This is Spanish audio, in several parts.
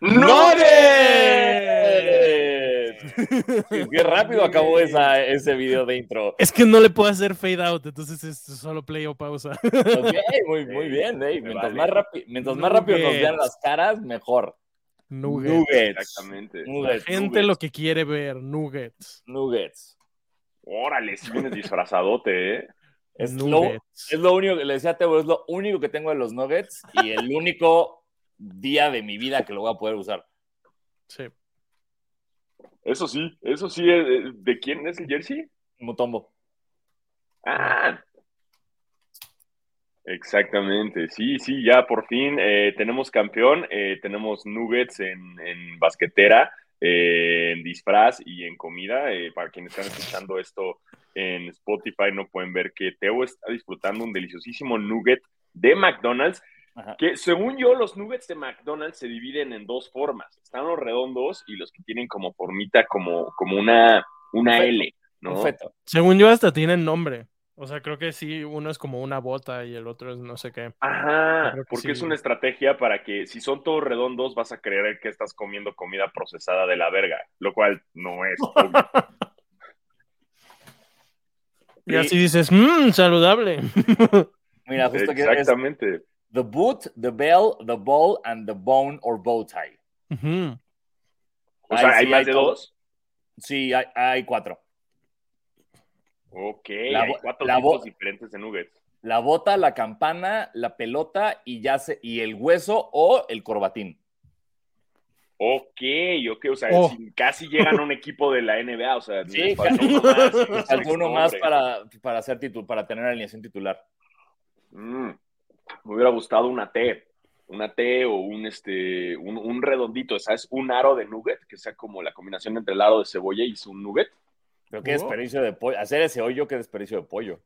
Qué rápido acabó esa, ese video de intro. Es que no le puedo hacer fade out, entonces es solo play o pausa. muy, muy bien, eh. mientras, más, mientras más rápido nos vean las caras, mejor. Nuggets. Exactamente. La gente lo que quiere ver, nuggets. Nuggets. Órale, si vienes disfrazadote, ¿eh? Es lo, es lo, único que le decía a Teo, es lo único que tengo de los nuggets y el único día de mi vida que lo voy a poder usar. Sí. Eso sí, eso sí. Eh, ¿De quién es el jersey? Mutombo. Ah. Exactamente, sí, sí, ya por fin eh, tenemos campeón, eh, tenemos nuggets en, en basquetera, en disfraz y en comida. para quienes están escuchando esto en Spotify no pueden ver que Teo está disfrutando un deliciosísimo nugget de McDonald's que según yo, los nuggets de McDonald's se dividen en dos formas. Están los redondos y los que tienen como formita, como, como una, una L, ¿no? Según yo, hasta tienen nombre. O sea, creo que sí, uno es como una bota y el otro es no sé qué. Ajá, porque es una estrategia para que si son todos redondos vas a creer que estás comiendo comida procesada de la verga, lo cual no es. y, así dices, mmm, saludable. Mira, justo Exactamente the boot, the bell, the ball, and the bone or bow tie. O sea, ¿hay más de dos? Sí, hay, cuatro. Ok, hay cuatro tipos diferentes de nuggets. La bota, la campana, la pelota y ya se, y el hueso o el corbatín. Ok, ok, o sea, oh. casi llegan a un equipo de la NBA, o sea, sí, faltó uno más, faltó uno más para, para, hacer para tener alineación titular. Mm me hubiera gustado una T, una T o un, este, un, redondito, ¿sabes? Un aro de nugget, que sea como la combinación entre el aro de cebolla y su nugget. Pero qué desperdicio de pollo. Hacer ese hoyo, qué desperdicio de pollo.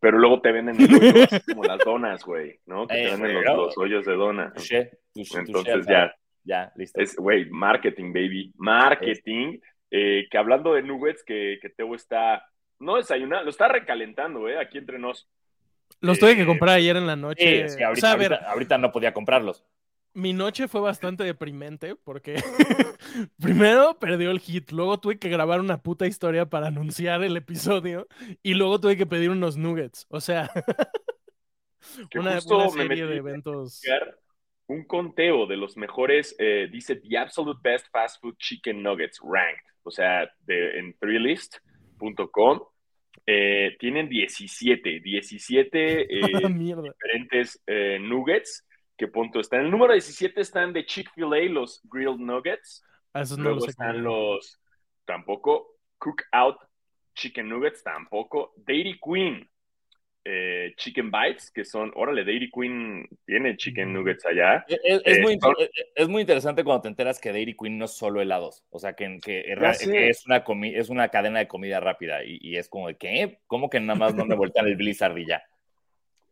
Pero luego te venden el hoyo, como las donas, güey, ¿no? Que te eh, venden los, hoyos de dona. Entonces ya. Ya, listo. Es, güey, marketing, baby. Marketing. Eh, que hablando de nuggets, que, que Teo está, no desayunando, lo está recalentando, ¿eh? Aquí entre nos. Los tuve que comprar ayer en la noche. ahorita, no podía comprarlos. Mi noche fue bastante deprimente porque primero perdió el hit, luego tuve que grabar una puta historia para anunciar el episodio y luego tuve que pedir unos nuggets. O sea, una, serie de eventos. Un conteo de los mejores, eh, dice The Absolute Best Fast Food Chicken Nuggets Ranked, o sea, de, en threelist.com eh, tienen 17, 17 eh, diferentes eh, nuggets. Que punto están? En el número 17 están de Chick-fil-A, los Grilled Nuggets. Ah, esos no están los, tampoco, Cook Out Chicken Nuggets, tampoco. Dairy Queen, eh, chicken Bites, que son, órale, Dairy Queen tiene Chicken Nuggets allá. Es, muy, eh, es, muy, interesante cuando te enteras que Dairy Queen no es solo helados, o sea, que, que, es, una es una cadena de comida rápida y, es como de, ¿qué? ¿Cómo que nada más no me voltean el Blizzard y ya?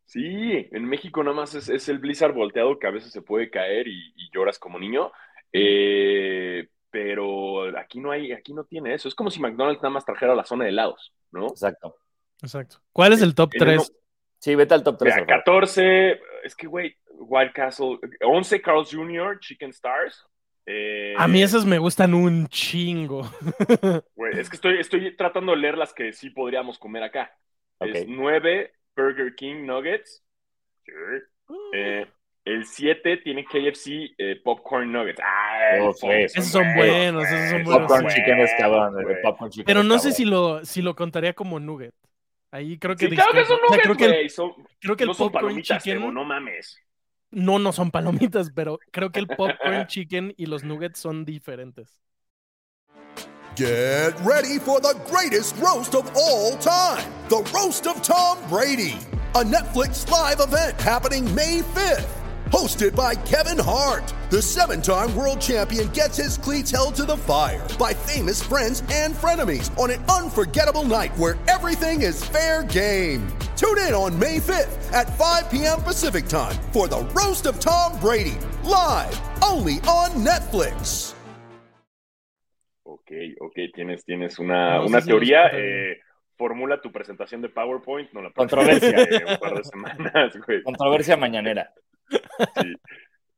Sí, en México nada más es, el Blizzard volteado que a veces se puede caer y, lloras como niño. Eh, pero aquí no hay, aquí no tiene eso. Es como si McDonald's nada más trajera la zona de helados, ¿no? Exacto. Exacto. ¿Cuál es el top 3? Sí, vete al top 3. 14, es que, güey, Wild Castle. 11, Carl's Jr., Chicken Stars. Eh, a mí esas me gustan un chingo. Güey, es que estoy, estoy tratando de leer las que sí podríamos comer acá. Es 9, Burger King Nuggets. Eh, el 7 tiene KFC eh, Popcorn Nuggets. Oh, esos son buenos, esos son buenos. Popcorn Chicken es cabrón. Popcorn chicken Pero no sé si lo, si lo contaría como nugget. Ahí creo que. Sí, claro que son nuggets, creo, que el, creo que el no son palomitas, chicken, no mames. No, no son palomitas, pero creo que el popcorn chicken y los nuggets son diferentes. Get ready for the greatest roast of all time, the roast of Tom Brady. a Netflix live event happening May 5th. Hosted by Kevin Hart, the seven time world champion gets his cleats held to the fire by famous friends and frenemies on an unforgettable night where everything is fair game. Tune in on May 5th at 5 p.m. Pacific time for the Roast of Tom Brady, live only on Netflix. Ok, ok, tienes, tienes una, no una teoría. Eh, formula tu presentación de PowerPoint. No la Controversia. Eh, un par de semanas, güey. Controversia mañanera. Sí.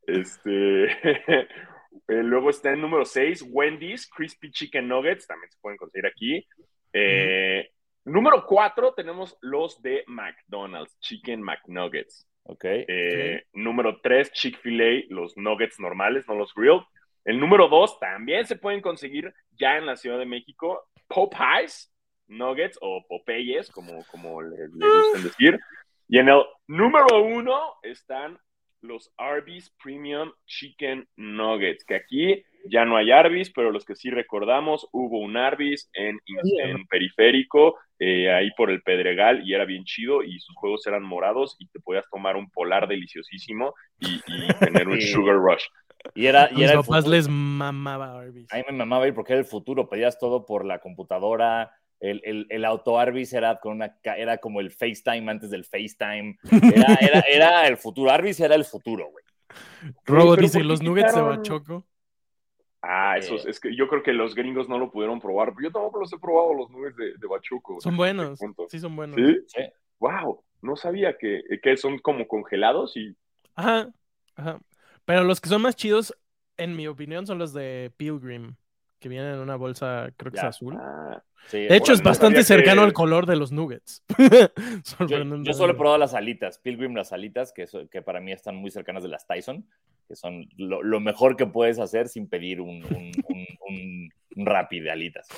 Este. Eh, luego está el número 6, Wendy's Crispy Chicken Nuggets. También se pueden conseguir aquí. Eh, número 4 tenemos los de McDonald's, Chicken McNuggets. Okay, eh, Número 3, Chick-fil-A, los nuggets normales, no los grilled. El número 2 también se pueden conseguir ya en la Ciudad de México, Popeyes Nuggets o Popeyes, como, como le, le gustan decir. Y en el número 1 están los Arby's Premium Chicken Nuggets, que aquí ya no hay Arby's, pero los que sí recordamos, hubo un Arby's en, en periférico, eh, ahí por el Pedregal, y era bien chido, y sus juegos eran morados, y te podías tomar un polar deliciosísimo y, y tener un sugar rush. Y era, y era papás les mamaba Arby's. A mí me mamaba ir porque era el futuro, pedías todo por la computadora, el, el, el era, con una, era como el FaceTime antes del FaceTime. Era, era, era el futuro. Arby's era el futuro, güey. Robo dice, los nuggets de Bachoco. Ah, eso es, es, que yo creo que los gringos no lo pudieron probar. Yo tampoco los he probado, los nuggets de, de Bachoco. Son buenos. Sí, son buenos. ¿Sí? ¿Sí? Wow, no sabía que, que son como congelados y... Ajá, ajá. Pero los que son más chidos, en mi opinión, son los de Pilgrim que vienen en una bolsa, creo que ya. es azul. Ah, sí, de hecho, es bastante cercano que... al color de los nuggets. yo, yo, solo he probado las alitas, Pilgrim, las alitas, que, que, para mí están muy cercanas de las Tyson, que son lo, lo mejor que puedes hacer sin pedir un, un, un, un, un rapi de alitas.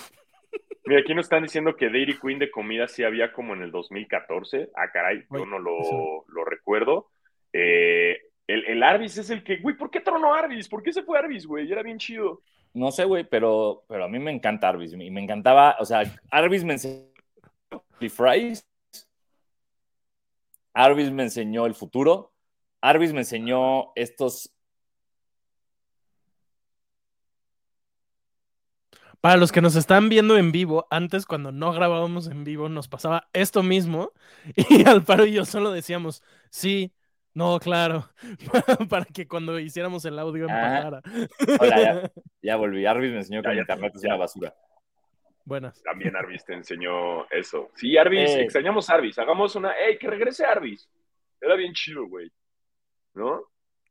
Mira, aquí nos están diciendo que Dairy Queen de comida sí había como en el 2014. Ah, caray, yo no lo, lo recuerdo. Eh, el, el, Arby's es el que, güey, ¿por qué tronó Arby's? ¿Por qué se fue Arby's, güey? Era bien chido. No sé, güey, pero, pero a mí me encanta Arby's. Y me encantaba, o sea, Arby's me enseñó fries. Arby's me enseñó el futuro. Arby's me enseñó estos. Para los que nos están viendo en vivo, antes cuando no grabábamos en vivo nos pasaba esto mismo y Alparo y yo solo decíamos, sí, no, claro, para que cuando hiciéramos el audio empatara. Hola, ya, ya, volví. Arvis me enseñó que el internet es una basura. Buenas. También Arvis te enseñó eso. Sí, Arvis, eh. extrañamos Arvis. Hagamos una, ¡ey, que regrese Arvis! Era bien chido, güey. ¿No?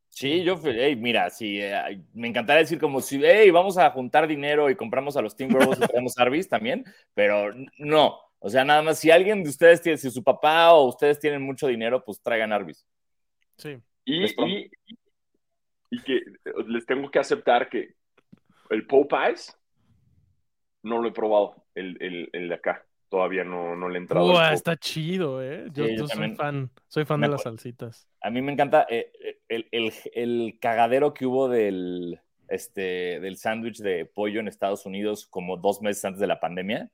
Sí, yo, hey, mira, sí, eh, me encantaría decir como si, hey, vamos a juntar dinero y compramos a los Timberwolves y traemos Arby's también, pero no. O sea, nada más, si alguien de ustedes tiene, si su papá o ustedes tienen mucho dinero, pues traigan Arby's. Sí. Y, y, y, que les tengo que aceptar que el Popeyes no lo he probado, el, el, el de acá. Todavía no, no le he entrado. Uy, está chido, ¿eh? Yo, sí, yo soy fan, soy fan de las salsitas. A mí me encanta eh, el, el, el, cagadero que hubo del, este, del sándwich de pollo en Estados Unidos como dos meses antes de la pandemia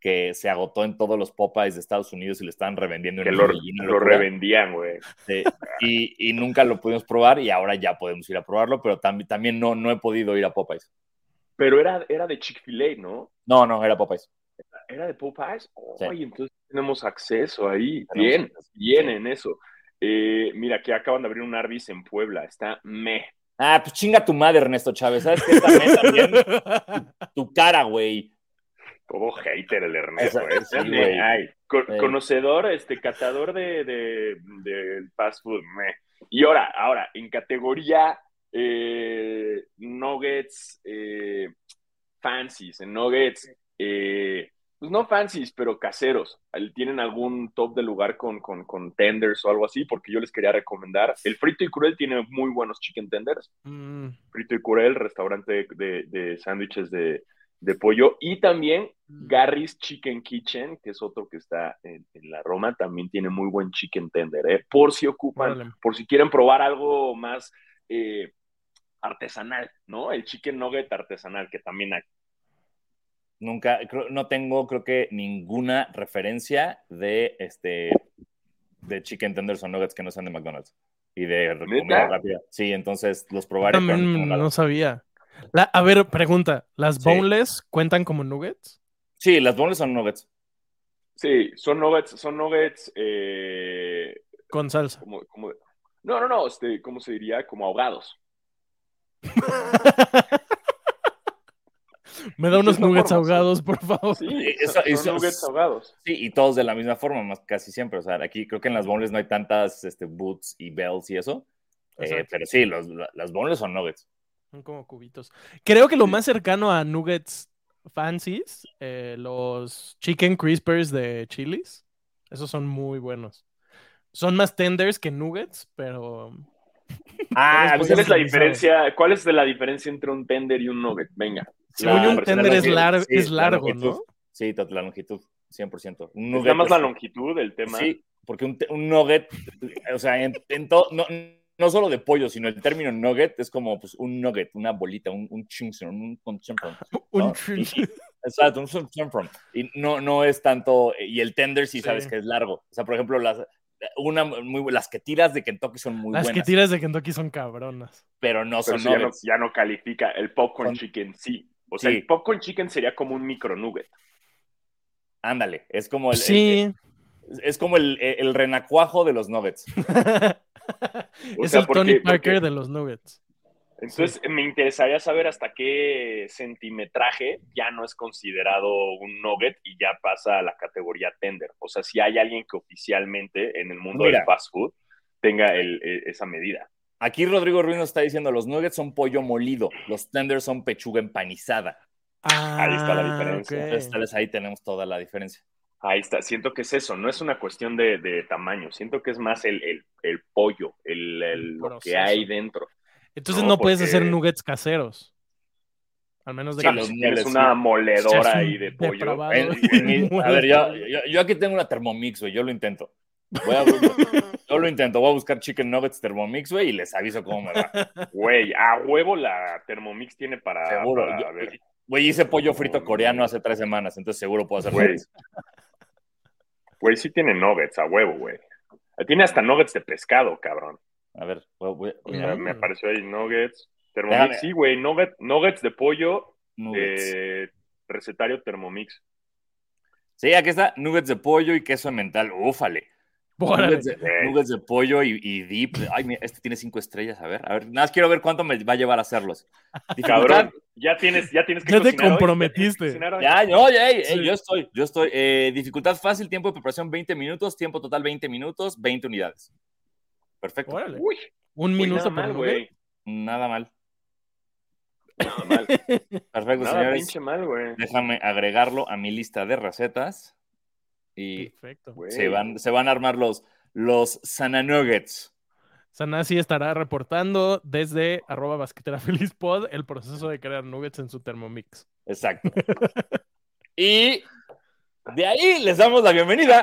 que se agotó en todos los Popeyes de Estados Unidos y lo estaban revendiendo en que lo, lo revendían, güey. Sí, y, y, nunca lo pudimos probar y ahora ya podemos ir a probarlo, pero tam también no, no he podido ir a Popeyes. Pero era, era de Chick-fil-A, ¿no? No, no, era Popeyes. ¿Era de Popeyes? Oh, sí. entonces tenemos acceso ahí. Bien, bien sí. en eso. Eh, mira, que acaban de abrir un Arby's en Puebla. Está me. Ah, pues chinga tu madre, Ernesto Chávez. ¿Sabes qué? También, también tu cara, güey todo hater el Ernesto. ¿eh? Sí, me, ay, con, sí. Conocedor, este, catador de, de, de fast food. Me. Y ahora, ahora, en categoría eh, nuggets eh, fancies, en nuggets, eh, pues no fancies, pero caseros. ¿Tienen algún top de lugar con, con, con, tenders o algo así? Porque yo les quería recomendar. El Frito y Cruel tiene muy buenos chicken tenders. Mm. Frito y Cruel, restaurante de, de sándwiches de, de pollo y también Garry's Chicken Kitchen, que es otro que está en, en la Roma, también tiene muy buen chicken tender, ¿eh? por si ocupan, vale. por si quieren probar algo más eh, artesanal, ¿no? El chicken nugget artesanal, que también hay. Nunca, creo, no tengo, creo que ninguna referencia de este de chicken tenders o nuggets que no sean de McDonald's y de comida rápida. Sí, entonces los probaré. pero no no sabía. La- a ver, pregunta, ¿las Sí. boneless cuentan como nuggets? Sí, las boneless son nuggets. Sí, son nuggets, son nuggets, eh, Con salsa. como, como- no, no, no, este, ¿cómo se diría? Como ahogados. Me da unos nuggets forma, sí. ahogados, por favor. Sí, Eso- son, eso- son nuggets ahogados. Sí, y todos de la misma forma, más casi siempre. O sea, aquí creo que en las boneless no hay tantas este, boots y bells y eso. Eh, Exacto. pero sí, los- las boneless son nuggets. Son como cubitos. Creo que lo más cercano a nuggets fancies, eh, los chicken crispers de Chili's, esos son muy buenos. Son más tenders que nuggets, pero Ah, Pues ¿Cuál es la diferencia? ¿Cuál es de la diferencia entre un tender y un nugget? Venga. según un tender es, la- lar- sí, es la largo. ¿no? Sí, la longitud, 100%. Un ¿Es nugget nada más la longitud del tema? Sí, porque un, un nugget, o sea, en, en todo, no, no solo de pollo, sino el término nugget es como pues, un nugget, una bolita, un, un chingson, un. Un Y- y- Exacto, un conchempron. Y no, no es tanto, y el tender sí, Sí. sabes que es largo. O sea, por ejemplo, las, una, muy, las que tiras de Kentucky son muy Las que buenas, tiras de Kentucky son cabronas. pero no Pero son ya no, ya no califica. El popcorn Son- chicken sí. O sea, Sí. el popcorn chicken sería como un micro nugget. Ándale, es como el, el- Sí. el- es como el, el renacuajo de los nuggets. Es sea, el porque- Tony Parker porque- de los nuggets. Entonces, me interesaría saber hasta qué centimetraje ya no es considerado un nugget y ya pasa a la categoría tender. O sea, si hay alguien que oficialmente en el mundo Mira. del fast food tenga el- e- esa medida. Aquí Rodrigo Ruiz nos está diciendo, los nuggets son pollo molido, los tenders son pechuga empanizada. Ahí está la Ah, diferencia. Entonces, tal vez ahí tenemos toda la diferencia. Ahí está, siento que es eso, no es una cuestión de, de tamaño, siento que es más el, el- el pollo, el, el- El lo que hay dentro. Entonces No, no, puedes porque- hacer nuggets caseros. Al menos de Sí, que los tienes muebles, una moledora ahí de pollo. En- en a ver, yo, yo, yo aquí tengo una Thermomix, güey, yo lo intento. Voy a, yo lo intento, voy a buscar chicken nuggets Thermomix, güey, y les aviso cómo me va. Güey, a huevo la Thermomix tiene para, Seguro. para Yo- ver. Güey, hice pollo frito coreano hace tres semanas, entonces seguro puedo hacer Güey. Güey, sí tiene nuggets, a huevo, güey. Tiene hasta nuggets de pescado, cabrón. A ver, sea, a- Mm. me apareció ahí nuggets. Thermomix, sí, güey, nugget, nuggets de pollo, nuggets. eh, recetario Thermomix. Sí, aquí está, nuggets de pollo y queso mental, úfale. Órale. Nuggets de, Güey. nuggets de pollo y, y dip. Ay, mira, este tiene cinco estrellas. A ver, a ver. Nada más quiero ver cuánto me va a llevar a hacerlos. Cabrón, ya tienes, ya tienes que Ya te comprometiste. ya no, ya, ey, ey, Sí. yo estoy, yo estoy. Eh, dificultad fácil, tiempo de preparación 20 minutos, tiempo total 20 minutos, 20 unidades. Perfecto. Órale. Uy, Un minuto nada mal, güey. Nada mal. Nada mal. Perfecto, Nada señores. pinche mal, güey. Déjame agregarlo a mi lista de recetas. Y Perfecto. Se van, se van a armar los, los Sana Nuggets. Sanasi estará reportando desde arroba basquetera feliz pod el proceso de crear nuggets en su Thermomix. Exacto. y de ahí les damos la bienvenida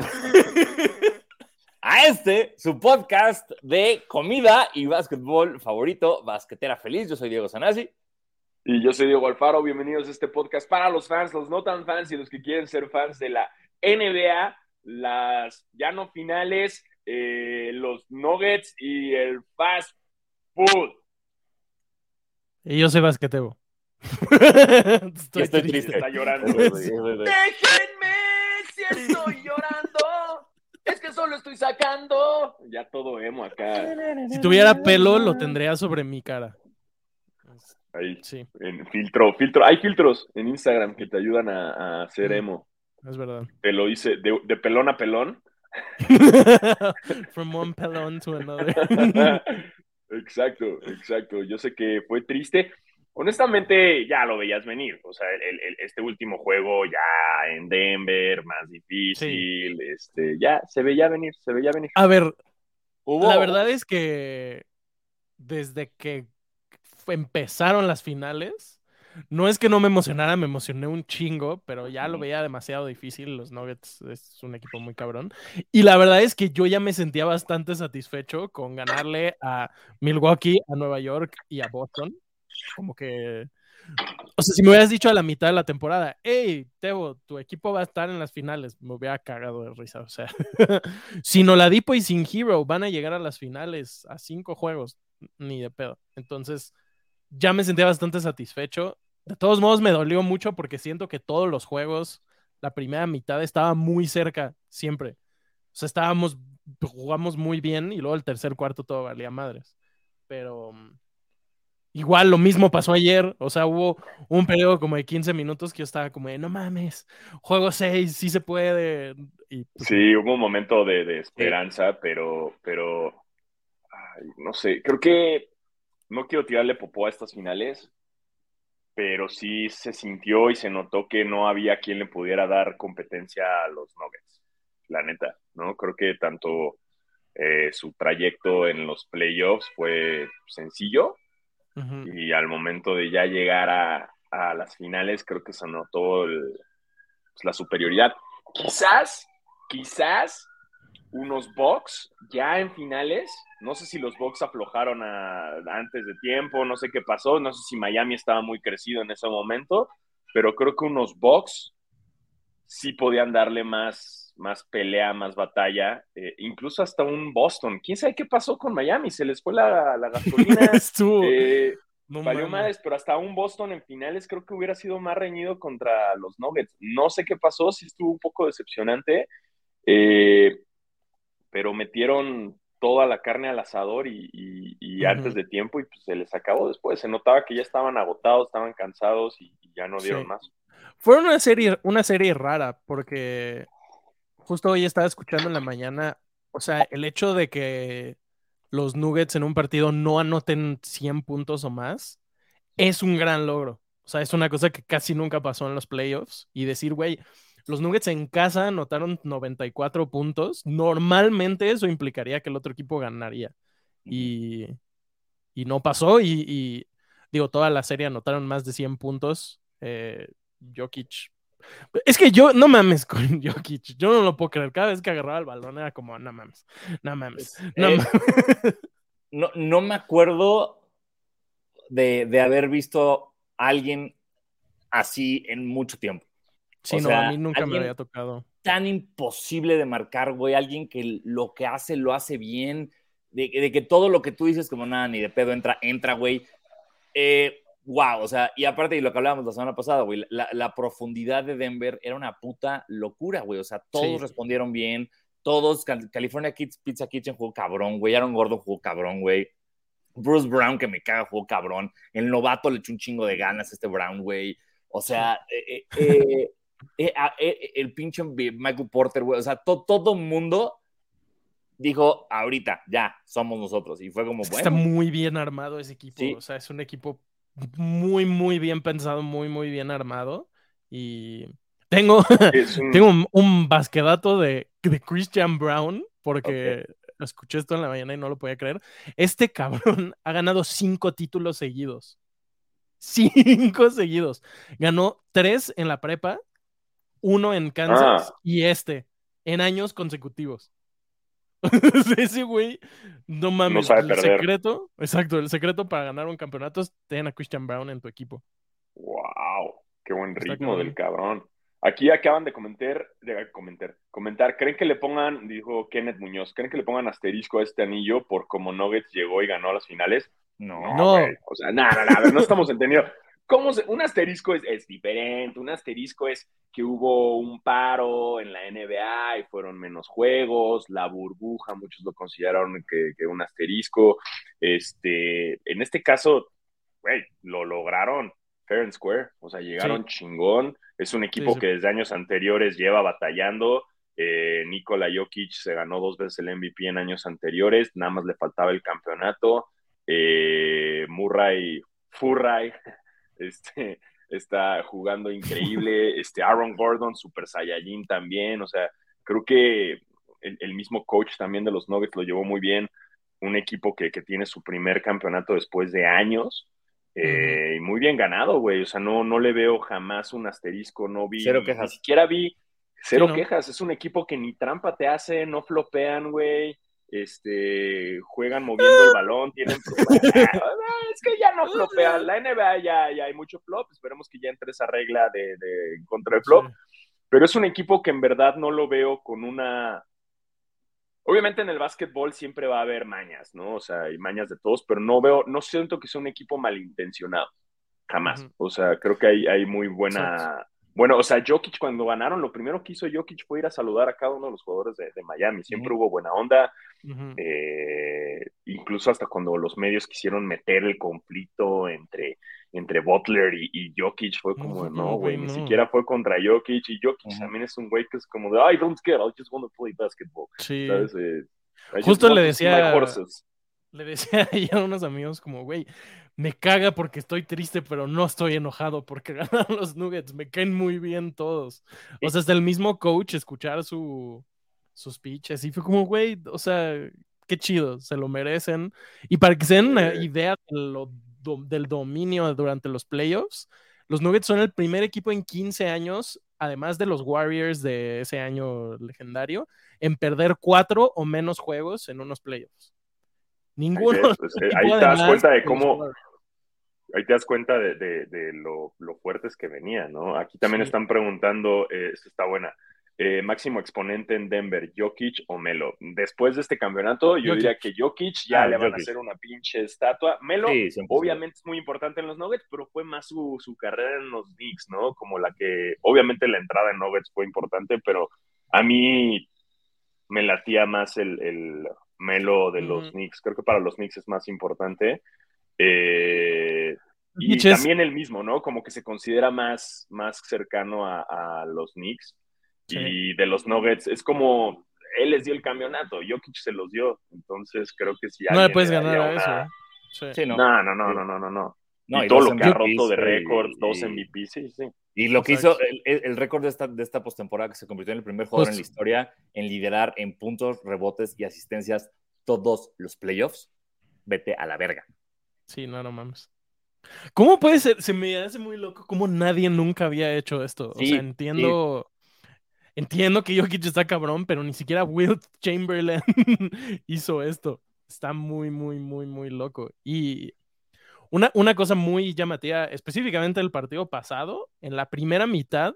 a este, su podcast de comida y básquetbol favorito, Basquetera Feliz. Yo soy Diego Sanasi. Y yo soy Diego Alfaro, bienvenidos a este podcast para los fans, los no tan fans y los que quieren ser fans de la NBA, las ya no finales, eh, los nuggets y el fast food. Y yo soy basquetebo. Estoy, estoy triste. triste. Está llorando. Déjenme, si estoy llorando. Es que solo estoy sacando. Ya todo emo acá. Si tuviera pelo, lo tendría sobre mi cara. Ahí, Sí, en filtro, filtro. Hay filtros en Instagram que te ayudan a, a hacer emo. Es verdad. Te lo hice de, de pelón a pelón. From one pelon to another. exacto, exacto. Yo sé que fue triste. Honestamente, ya lo veías venir. O sea, el- el- este último juego ya en Denver, más difícil. Este, ya se veía venir, se veía venir. A ver, Hubo- la verdad es que desde que empezaron las finales, no es que no me emocionara, me emocioné un chingo, pero ya lo veía demasiado difícil. Los Nuggets es un equipo muy cabrón. Y la verdad es que yo ya me sentía bastante satisfecho con ganarle a Milwaukee, a Nueva York y a Boston. Como que O sea, si me hubieras dicho a la mitad de la temporada, hey, Tebo, tu equipo va a estar en las finales, me hubiera cagado de risa. O sea, sin Oladipo y sin Hero van a llegar a las finales a cinco juegos, ni de pedo. Entonces, ya me sentía bastante satisfecho. De todos modos, me dolió mucho porque siento que todos los juegos, la primera mitad estaba muy cerca, siempre. O sea, estábamos, jugamos muy bien y luego el tercer cuarto todo valía madres. Pero mm, igual lo mismo pasó ayer. O sea, hubo un periodo como de 15 minutos que yo estaba como de, no mames, juego 6, sí se puede. Y, pues, Sí, hubo un momento de, de esperanza, pero, pero ay, no sé, creo que no quiero tirarle popó a estas finales, pero sí se sintió y se notó que no había quien le pudiera dar competencia a los Nuggets, la neta, ¿no? Creo que tanto eh, su trayecto en los playoffs fue sencillo y al momento de ya llegar a, a las finales creo que se notó el- pues, la superioridad. Quizás, quizás unos Bucks ya en finales, no sé si los Bucks aflojaron a- antes de tiempo, no sé qué pasó, no sé si Miami estaba muy crecido en ese momento, pero creo que unos Bucks sí podían darle más, más pelea, más batalla, eh, incluso hasta un Boston. ¿Quién sabe qué pasó con Miami? Se les fue la, la gasolina. Estuvo. eh, no Valió madres, pero hasta un Boston en finales creo que hubiera sido más reñido contra los Nuggets. No sé qué pasó, sí estuvo un poco decepcionante, eh, pero metieron toda la carne al asador y, y- y Ujú. antes de tiempo y pues se les acabó después. Se notaba que ya estaban agotados, estaban cansados y, y ya no dieron Sí. más. Fue una serie, una serie rara, porque justo hoy estaba escuchando en la mañana, o sea, el hecho de que los Nuggets en un partido no anoten 100 puntos o más es un gran logro. O sea, es una cosa que casi nunca pasó en los playoffs. Y decir, güey, los Nuggets en casa anotaron 94 puntos. Normalmente eso implicaría que el otro equipo ganaría. Y, y no pasó. Y, y, digo, toda la serie anotaron más de 100 puntos. Eh, Jokic. Es que yo, no mames con Jokic. Yo no lo puedo creer. Cada vez que agarraba el balón era como, no mames, no mames, no Eh, no, no me acuerdo de, de haber visto a alguien así en mucho tiempo. Sí, o no, sea, a mí nunca me había tocado. Tan imposible de marcar, güey. Alguien que lo que hace, lo hace bien. De, de que todo lo que tú dices, como nada, ni de pedo entra, entra, güey. Eh, wow, o sea, y aparte de lo que hablábamos la semana pasada, güey, la, la profundidad de Denver era una puta locura, güey. O sea, todos Sí. respondieron bien. Todos, Cal- California Kids Pizza Kitchen jugó cabrón, güey. Aaron Gordon jugó cabrón, güey. Bruce Brown, que me caga, jugó cabrón. El novato le echó un chingo de ganas a este Brown, güey. O sea, eh, eh, eh, eh, ah, eh, el pinche Michael Porter, güey. O sea, to- todo mundo dijo, ahorita, ya, somos nosotros. Y fue como, bueno. Está muy bien armado ese equipo. Sí. O sea, es un equipo muy, muy bien pensado, muy, muy bien armado. Y tengo, un- tengo un, un basquedato de, de Christian Brown, porque escuché esto en la mañana y no lo podía creer. Este cabrón ha ganado cinco títulos seguidos. Cinco seguidos. Ganó tres en la prepa, uno en Kansas Ah. y este en años consecutivos. Ese güey, no mames, sabe el perder. secreto, exacto, el secreto para ganar un campeonato es tener a Christian Brown en tu equipo. Wow, qué buen Está ritmo cabrón. del cabrón. Aquí acaban de comentar, de comentar, comentar, ¿creen que le pongan, dijo Kenneth Muñoz, ¿creen que le pongan asterisco a este anillo por como Nuggets llegó y ganó las finales? No. No. güey. O sea, nada, nada, no estamos entendiendo. ¿Cómo se- un asterisco es, es diferente, un asterisco es que hubo un paro en la NBA y fueron menos juegos, la burbuja, muchos lo consideraron que, que un asterisco. Este, en este caso, güey, lo lograron fair and square, o sea, llegaron chingón. Es un equipo sí. que desde años anteriores lleva batallando. Eh, Nikola Jokic se ganó dos veces el MVP en años anteriores, nada más le faltaba el campeonato. Eh, Murray, Furray, este, está jugando increíble. Este, Aaron Gordon, Super Saiyajin también. O sea, creo que el, el mismo coach también de los Nuggets lo llevó muy bien. Un equipo que, que tiene su primer campeonato después de años. Eh, y muy bien ganado, güey. O sea, no, no le veo jamás un asterisco, no vi. Cero ni- quejas. Ni siquiera vi cero Sí, ¿no? quejas. Es un equipo que ni trampa te hace, no flopean, güey. Este, juegan moviendo el balón, tienen es que ya no flopea, la NBA ya, ya hay mucho flop, esperemos que ya entre esa regla de, de contra el flop, pero es un equipo que en verdad no lo veo con una... Obviamente en el básquetbol siempre va a haber mañas, ¿no? O sea, hay mañas de todos, pero no veo, no siento que sea un equipo malintencionado, jamás. O sea, creo que hay, hay muy buena... Bueno, o sea, Jokic cuando ganaron, lo primero que hizo Jokic fue ir a saludar a cada uno de los jugadores de, Miami. Siempre hubo buena onda. Eh, incluso hasta cuando los medios quisieron meter el conflicto entre, entre Butler y, Jokic, fue como, no, güey, ni siquiera fue contra Jokic. Y Jokic también es un güey que es como de, I don't care, I just want to play basketball. Sí. Eh, Justo le decía, le decía a unos amigos como, güey, me caga porque estoy triste, pero no estoy enojado porque ganaron los Nuggets. Me caen muy bien todos. O sea, hasta el mismo coach escuchar su, sus pitches y fue como, güey, o sea, qué chido, se lo merecen. Y para que se den una idea del dominio durante los playoffs, los Nuggets son el primer equipo en 15 años, además de los Warriors de ese año legendario, en perder cuatro o menos juegos en unos playoffs. Ninguno. Pues, eh, ahí, te das cuenta de cómo. Ahí te das cuenta de, lo, fuertes que venían, ¿no? Aquí también están preguntando, eh, esto está buena. Eh, máximo exponente en Denver, Jokic o Melo. Después de este campeonato, yo diría que Jokic ya ah, le van a hacer una pinche estatua. Melo, obviamente es muy importante en los Nuggets, pero fue más su, carrera en los Knicks, ¿no? Como la que, obviamente la entrada en Nuggets fue importante, pero a mí me latía más el, Melo de los Knicks. Creo que para los Knicks es más importante. Eh, y también el mismo, ¿no? Como que se considera más, más cercano a, los Knicks. Y de los Nuggets es como él les dio el campeonato, Jokic se los dio. Entonces creo que si No le puedes ganar a eso. Sí. no. No, no, no, no, no, no. Y, todo lo que ha roto de récord, dos MVP, sí, sí. Y lo que hizo el, récord de esta, de esta postemporada, que se convirtió en el primer jugador en la historia en liderar en puntos, rebotes y asistencias todos los playoffs, vete a la verga. Sí, no, no mames. ¿Cómo puede ser? Se me hace muy loco cómo nadie nunca había hecho esto. o sea, entiendo. Entiendo que Jokic está cabrón, pero ni siquiera Will Chamberlain hizo esto. Está muy, muy, muy, muy loco. Y una, una cosa muy llamativa, específicamente el partido pasado, en la primera mitad,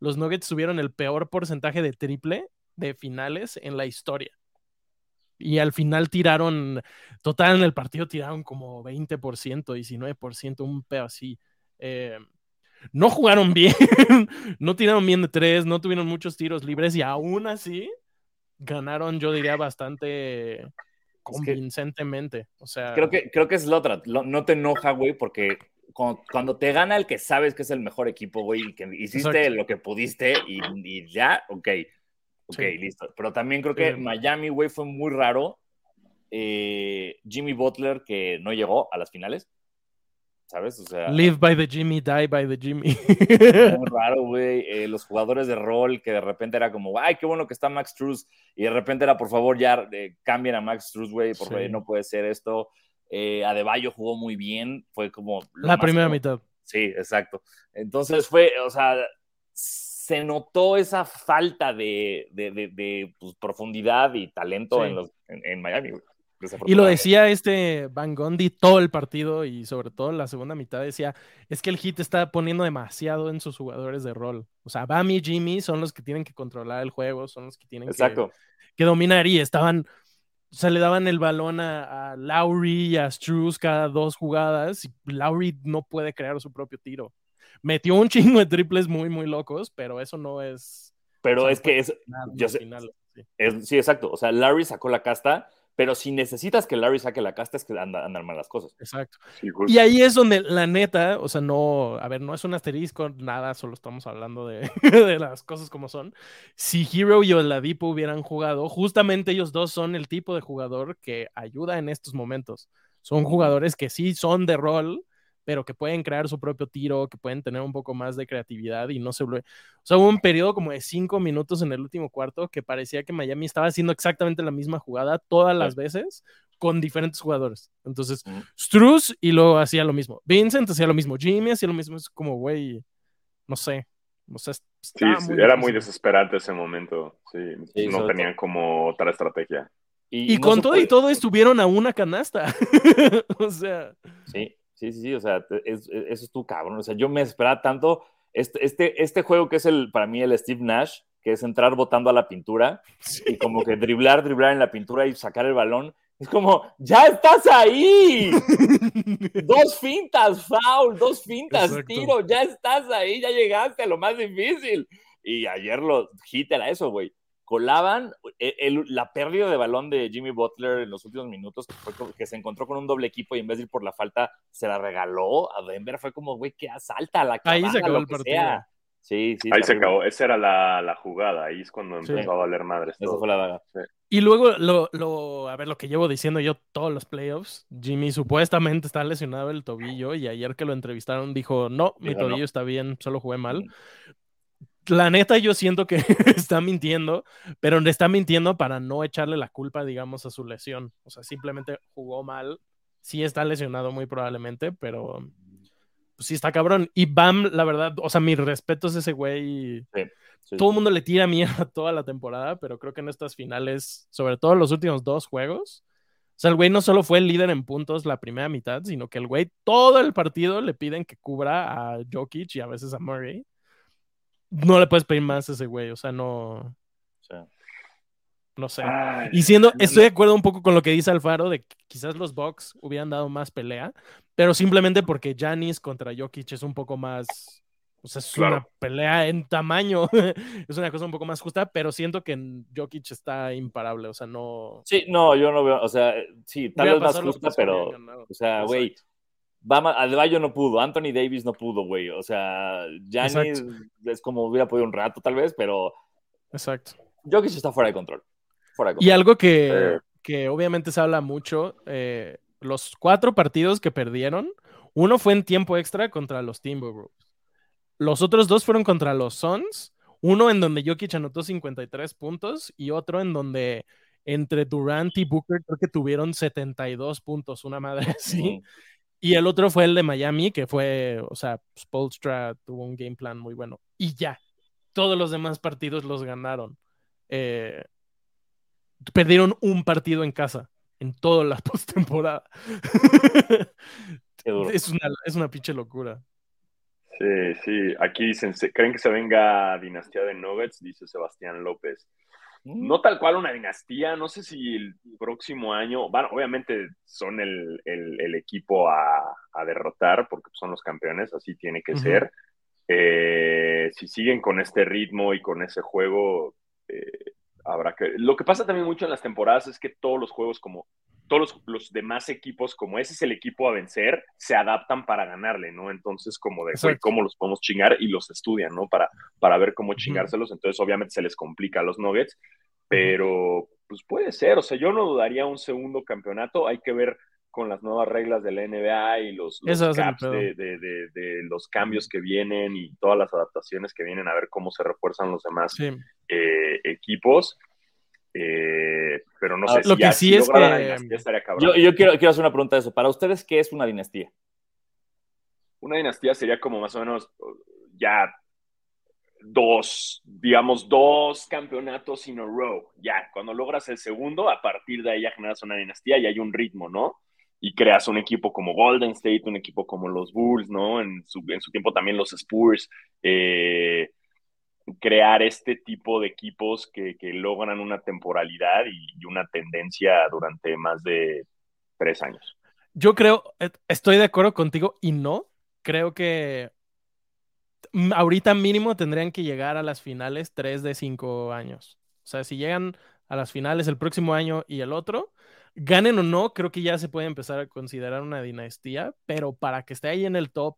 los Nuggets tuvieron el peor porcentaje de triple de finales en la historia. Y al final tiraron, total en el partido tiraron como 20%, 19%, un pedo así. Eh, no jugaron bien, no tiraron bien de tres, no tuvieron muchos tiros libres y aún así ganaron, yo diría, bastante convincentemente. O sea, creo que, creo que es la otra. no te enoja, güey, porque cuando, te gana el que sabes que es el mejor equipo, güey, y que hiciste lo que pudiste y, ya, ok. Ok, listo. Pero también creo que Miami, güey, fue muy raro. Eh, Jimmy Butler, que no llegó a las finales. ¿Sabes? O sea, Live by the Jimmy, die by the Jimmy. Muy raro, güey. Eh, los jugadores de rol que de repente era como, ay, qué bueno que está Max Truss. Y de repente era, por favor, ya eh, cambien a Max Truss, güey, porque no puede ser esto. Eh, Adebayo jugó muy bien, fue como... La primera mitad. Sí, exacto. Entonces fue, o sea, se notó esa falta de, de, de, pues, profundidad y talento en, los, en Miami, güey. Y lo decía este Van Gondi todo el partido y sobre todo en la segunda mitad decía, es que el hit está poniendo demasiado en sus jugadores de rol. O sea, Bam y Jimmy son los que tienen que controlar el juego, son los que tienen Que, que, dominar y estaban, o sea, le daban el balón a, a Lowry y a Struz cada dos jugadas y Lowry no puede crear su propio tiro. Metió un chingo de triples muy, muy locos, pero eso no es... Pero es que es... sí, exacto. O sea, Larry sacó la casta pero si necesitas que Larry saque la casta es que andan, mal las cosas. Exacto. y ahí es donde la neta, o sea, no, a ver, no es un asterisco, nada, solo estamos hablando de, de las cosas como son. Si Hero y Oladipo hubieran jugado, justamente ellos dos son el tipo de jugador que ayuda en estos momentos. Son jugadores que sí son de rol, pero que pueden crear su propio tiro, que pueden tener un poco más de creatividad y no se vuelve. O sea, hubo un periodo como de cinco minutos en el último cuarto que parecía que Miami estaba haciendo exactamente la misma jugada todas las veces con diferentes jugadores. Entonces, Struz y luego hacía lo mismo. Vincent hacía lo mismo. Jimmy hacía lo mismo. Es como, güey, no sé. No sé sí, era muy desesperante ese momento. Sí, no tenían como otra estrategia. Y, no con todo puede- y todo estuvieron a una canasta. o sea, Sí, sí, sí, sí, o sea, te- es- es- eso estuvo cabrón. O sea, yo me esperaba tanto este, este, este juego que es el, para mí, el Steve Nash, que es entrar botando a la pintura y como que driblar, driblar en la pintura y sacar el balón. Es como, ¡ya estás ahí! dos fintas, foul, dos fintas, Exacto. tiro, ya estás ahí, ya llegaste a lo más difícil. Y ayer los hit era eso, güey. Colaban el- el- la pérdida de balón de Jimmy Butler en los últimos minutos, que, fue que se encontró con un doble equipo y en vez de ir por la falta, se la regaló a Denver. Fue como, güey, que asalta la Ahí se acabó el partido. sea. Sí, sí. Ahí se acabó. Esa era la, la jugada. Ahí es cuando Sí. empezó a valer madres. Esa todo. fue la daga. Y luego, lo, lo, a ver, lo que llevo diciendo yo todos los playoffs, Jimmy supuestamente está lesionado el tobillo y ayer que lo entrevistaron dijo, no, mi Dijo, tobillo no. está bien, solo jugué mal. La neta yo siento que está mintiendo, pero está mintiendo para no echarle la culpa, digamos, a su lesión. O sea, simplemente jugó mal. Sí está lesionado muy probablemente, pero pues, sí está cabrón. Y Bam, la verdad, o sea, mis respetos a ese güey. Sí, Todo el sí. mundo le tira mierda toda la temporada, pero creo que en estas finales, sobre todo en los últimos dos juegos, o sea, el güey no solo fue el líder en puntos la primera mitad, sino que el güey todo el partido le piden que cubra a Jokic y a veces a Murray. No le puedes pedir más a ese güey, o sea, no, Sí. no sé. Ay, Y siendo, estoy de acuerdo un poco con lo que dice Alfaro de que quizás los Bucks hubieran dado más pelea, pero simplemente porque Giannis contra Jokic es un poco más, o sea, es Claro. una pelea en tamaño, es una cosa un poco más justa, pero siento que en Jokic está imparable, o sea, no... Sí, no, yo no veo, o sea, sí, tal vez más justa, pero, o sea, güey, Bama, Adebayo no pudo, Anthony Davis no pudo, güey, o sea, Giannis es como hubiera podido un rato tal vez, pero Exacto. Jokic está fuera de control, fuera de Y control. algo que, Eh. que obviamente se habla mucho, eh, los cuatro partidos que perdieron, uno fue en tiempo extra contra los Timberwolves. Los otros dos fueron contra los Suns, uno en donde Jokic anotó 53 puntos y otro en donde entre Durant y Booker creo que tuvieron 72 puntos, una madre así. Y el otro fue el de Miami, que fue, o sea, Spolstra tuvo un game plan muy bueno. Y ya, todos los demás partidos los ganaron. Eh, perdieron un partido en casa en toda la postemporada. Es, una, es una pinche locura. Sí, sí. Aquí dicen, ¿se- ¿creen que se venga dinastía de Nuggets? Dice Sebastián López. No tal cual una dinastía, no sé si el próximo año, bueno, obviamente son el, el- el equipo a, a derrotar porque son los campeones, así tiene que ser. Eh, si siguen con este ritmo y con ese juego, eh, habrá que... Lo que pasa también mucho en las temporadas es que todos los juegos como... Todos los, los demás equipos, como ese es el equipo a vencer, se adaptan para ganarle, ¿no? Entonces, como de, güey. ¿cómo los podemos chingar? Y los estudian, ¿no? Para, para ver cómo chingárselos. Entonces, obviamente, se les complica a los Nuggets pero pues puede ser, o sea, yo no dudaría un segundo campeonato, hay que ver con las nuevas reglas de la NBA y los, caps de, de- de- de los cambios que vienen y todas las adaptaciones que vienen a ver cómo se refuerzan los demás Sí. eh, equipos. Eh, pero no Ah, sé, lo si que ya- sí si es logra la que- dinastía, estaría cabrón. Yo, yo quiero, quiero hacer una pregunta de eso. Para ustedes, ¿qué es una dinastía? Una dinastía sería como más o menos ya dos, digamos, dos campeonatos in a row. Ya, cuando logras el segundo, a partir de ahí ya generas una dinastía y hay un ritmo, ¿no? Y creas un equipo como Golden State, un equipo como los Bulls, ¿no? En su, en su tiempo también los Spurs. eh, crear este tipo de equipos que, logran una temporalidad y, y una tendencia durante más de tres años. Yo creo, eh, estoy de acuerdo contigo y no. Creo que mm, ahorita mínimo tendrían que llegar a las finales 3 de 5 años. O sea, si llegan a las finales el próximo año y el otro, ganen o no, creo que ya se puede empezar a considerar una dinastía, pero para que esté ahí en el top,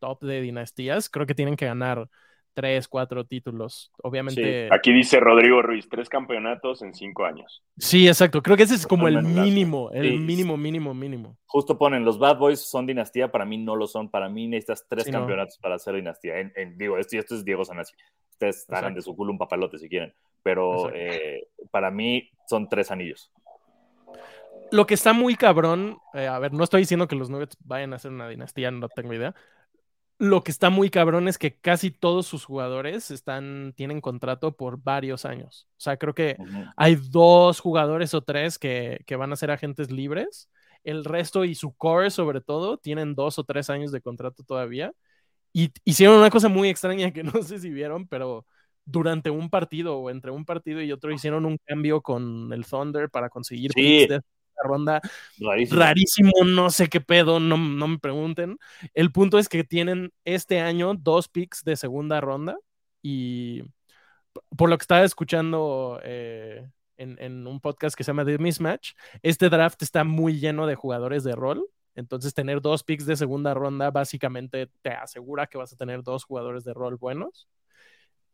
top de dinastías, creo que tienen que ganar 3, 4 títulos. Obviamente. Aquí dice Rodrigo Ruiz, tres campeonatos en cinco años. Sí, exacto. Creo que ese es como el mínimo, el Sí. mínimo, mínimo, mínimo. Justo ponen, los Bad Boys son dinastía, para mí no lo son. Para mí necesitas tres Sí, no. campeonatos para ser dinastía. En- en- digo, esto, esto es Diego Sanasi. Ustedes Exacto. de su culo un papalote si quieren. Pero eh, para mí son tres anillos. Lo que está muy cabrón, eh, a ver, no estoy diciendo que los Nuggets vayan a ser una dinastía, no tengo idea. Lo que está muy cabrón es que casi todos sus jugadores están, tienen contrato por varios años. O sea, creo que hay dos jugadores o tres que, que van a ser agentes libres. El resto y su core, sobre todo, tienen dos o tres años de contrato todavía. Y hicieron una cosa muy extraña que no sé si vieron, pero durante un partido o entre un partido y otro hicieron un cambio con el Thunder para conseguir Sí. de ronda Rarísimo. rarísimo, no sé qué pedo, no, no me pregunten. El punto es que tienen este año dos picks de segunda ronda y por lo que estaba escuchando eh, en, en un podcast que se llama The Mismatch, este draft está muy lleno de jugadores de rol. Entonces, tener dos picks de segunda ronda básicamente te asegura que vas a tener dos jugadores de rol buenos.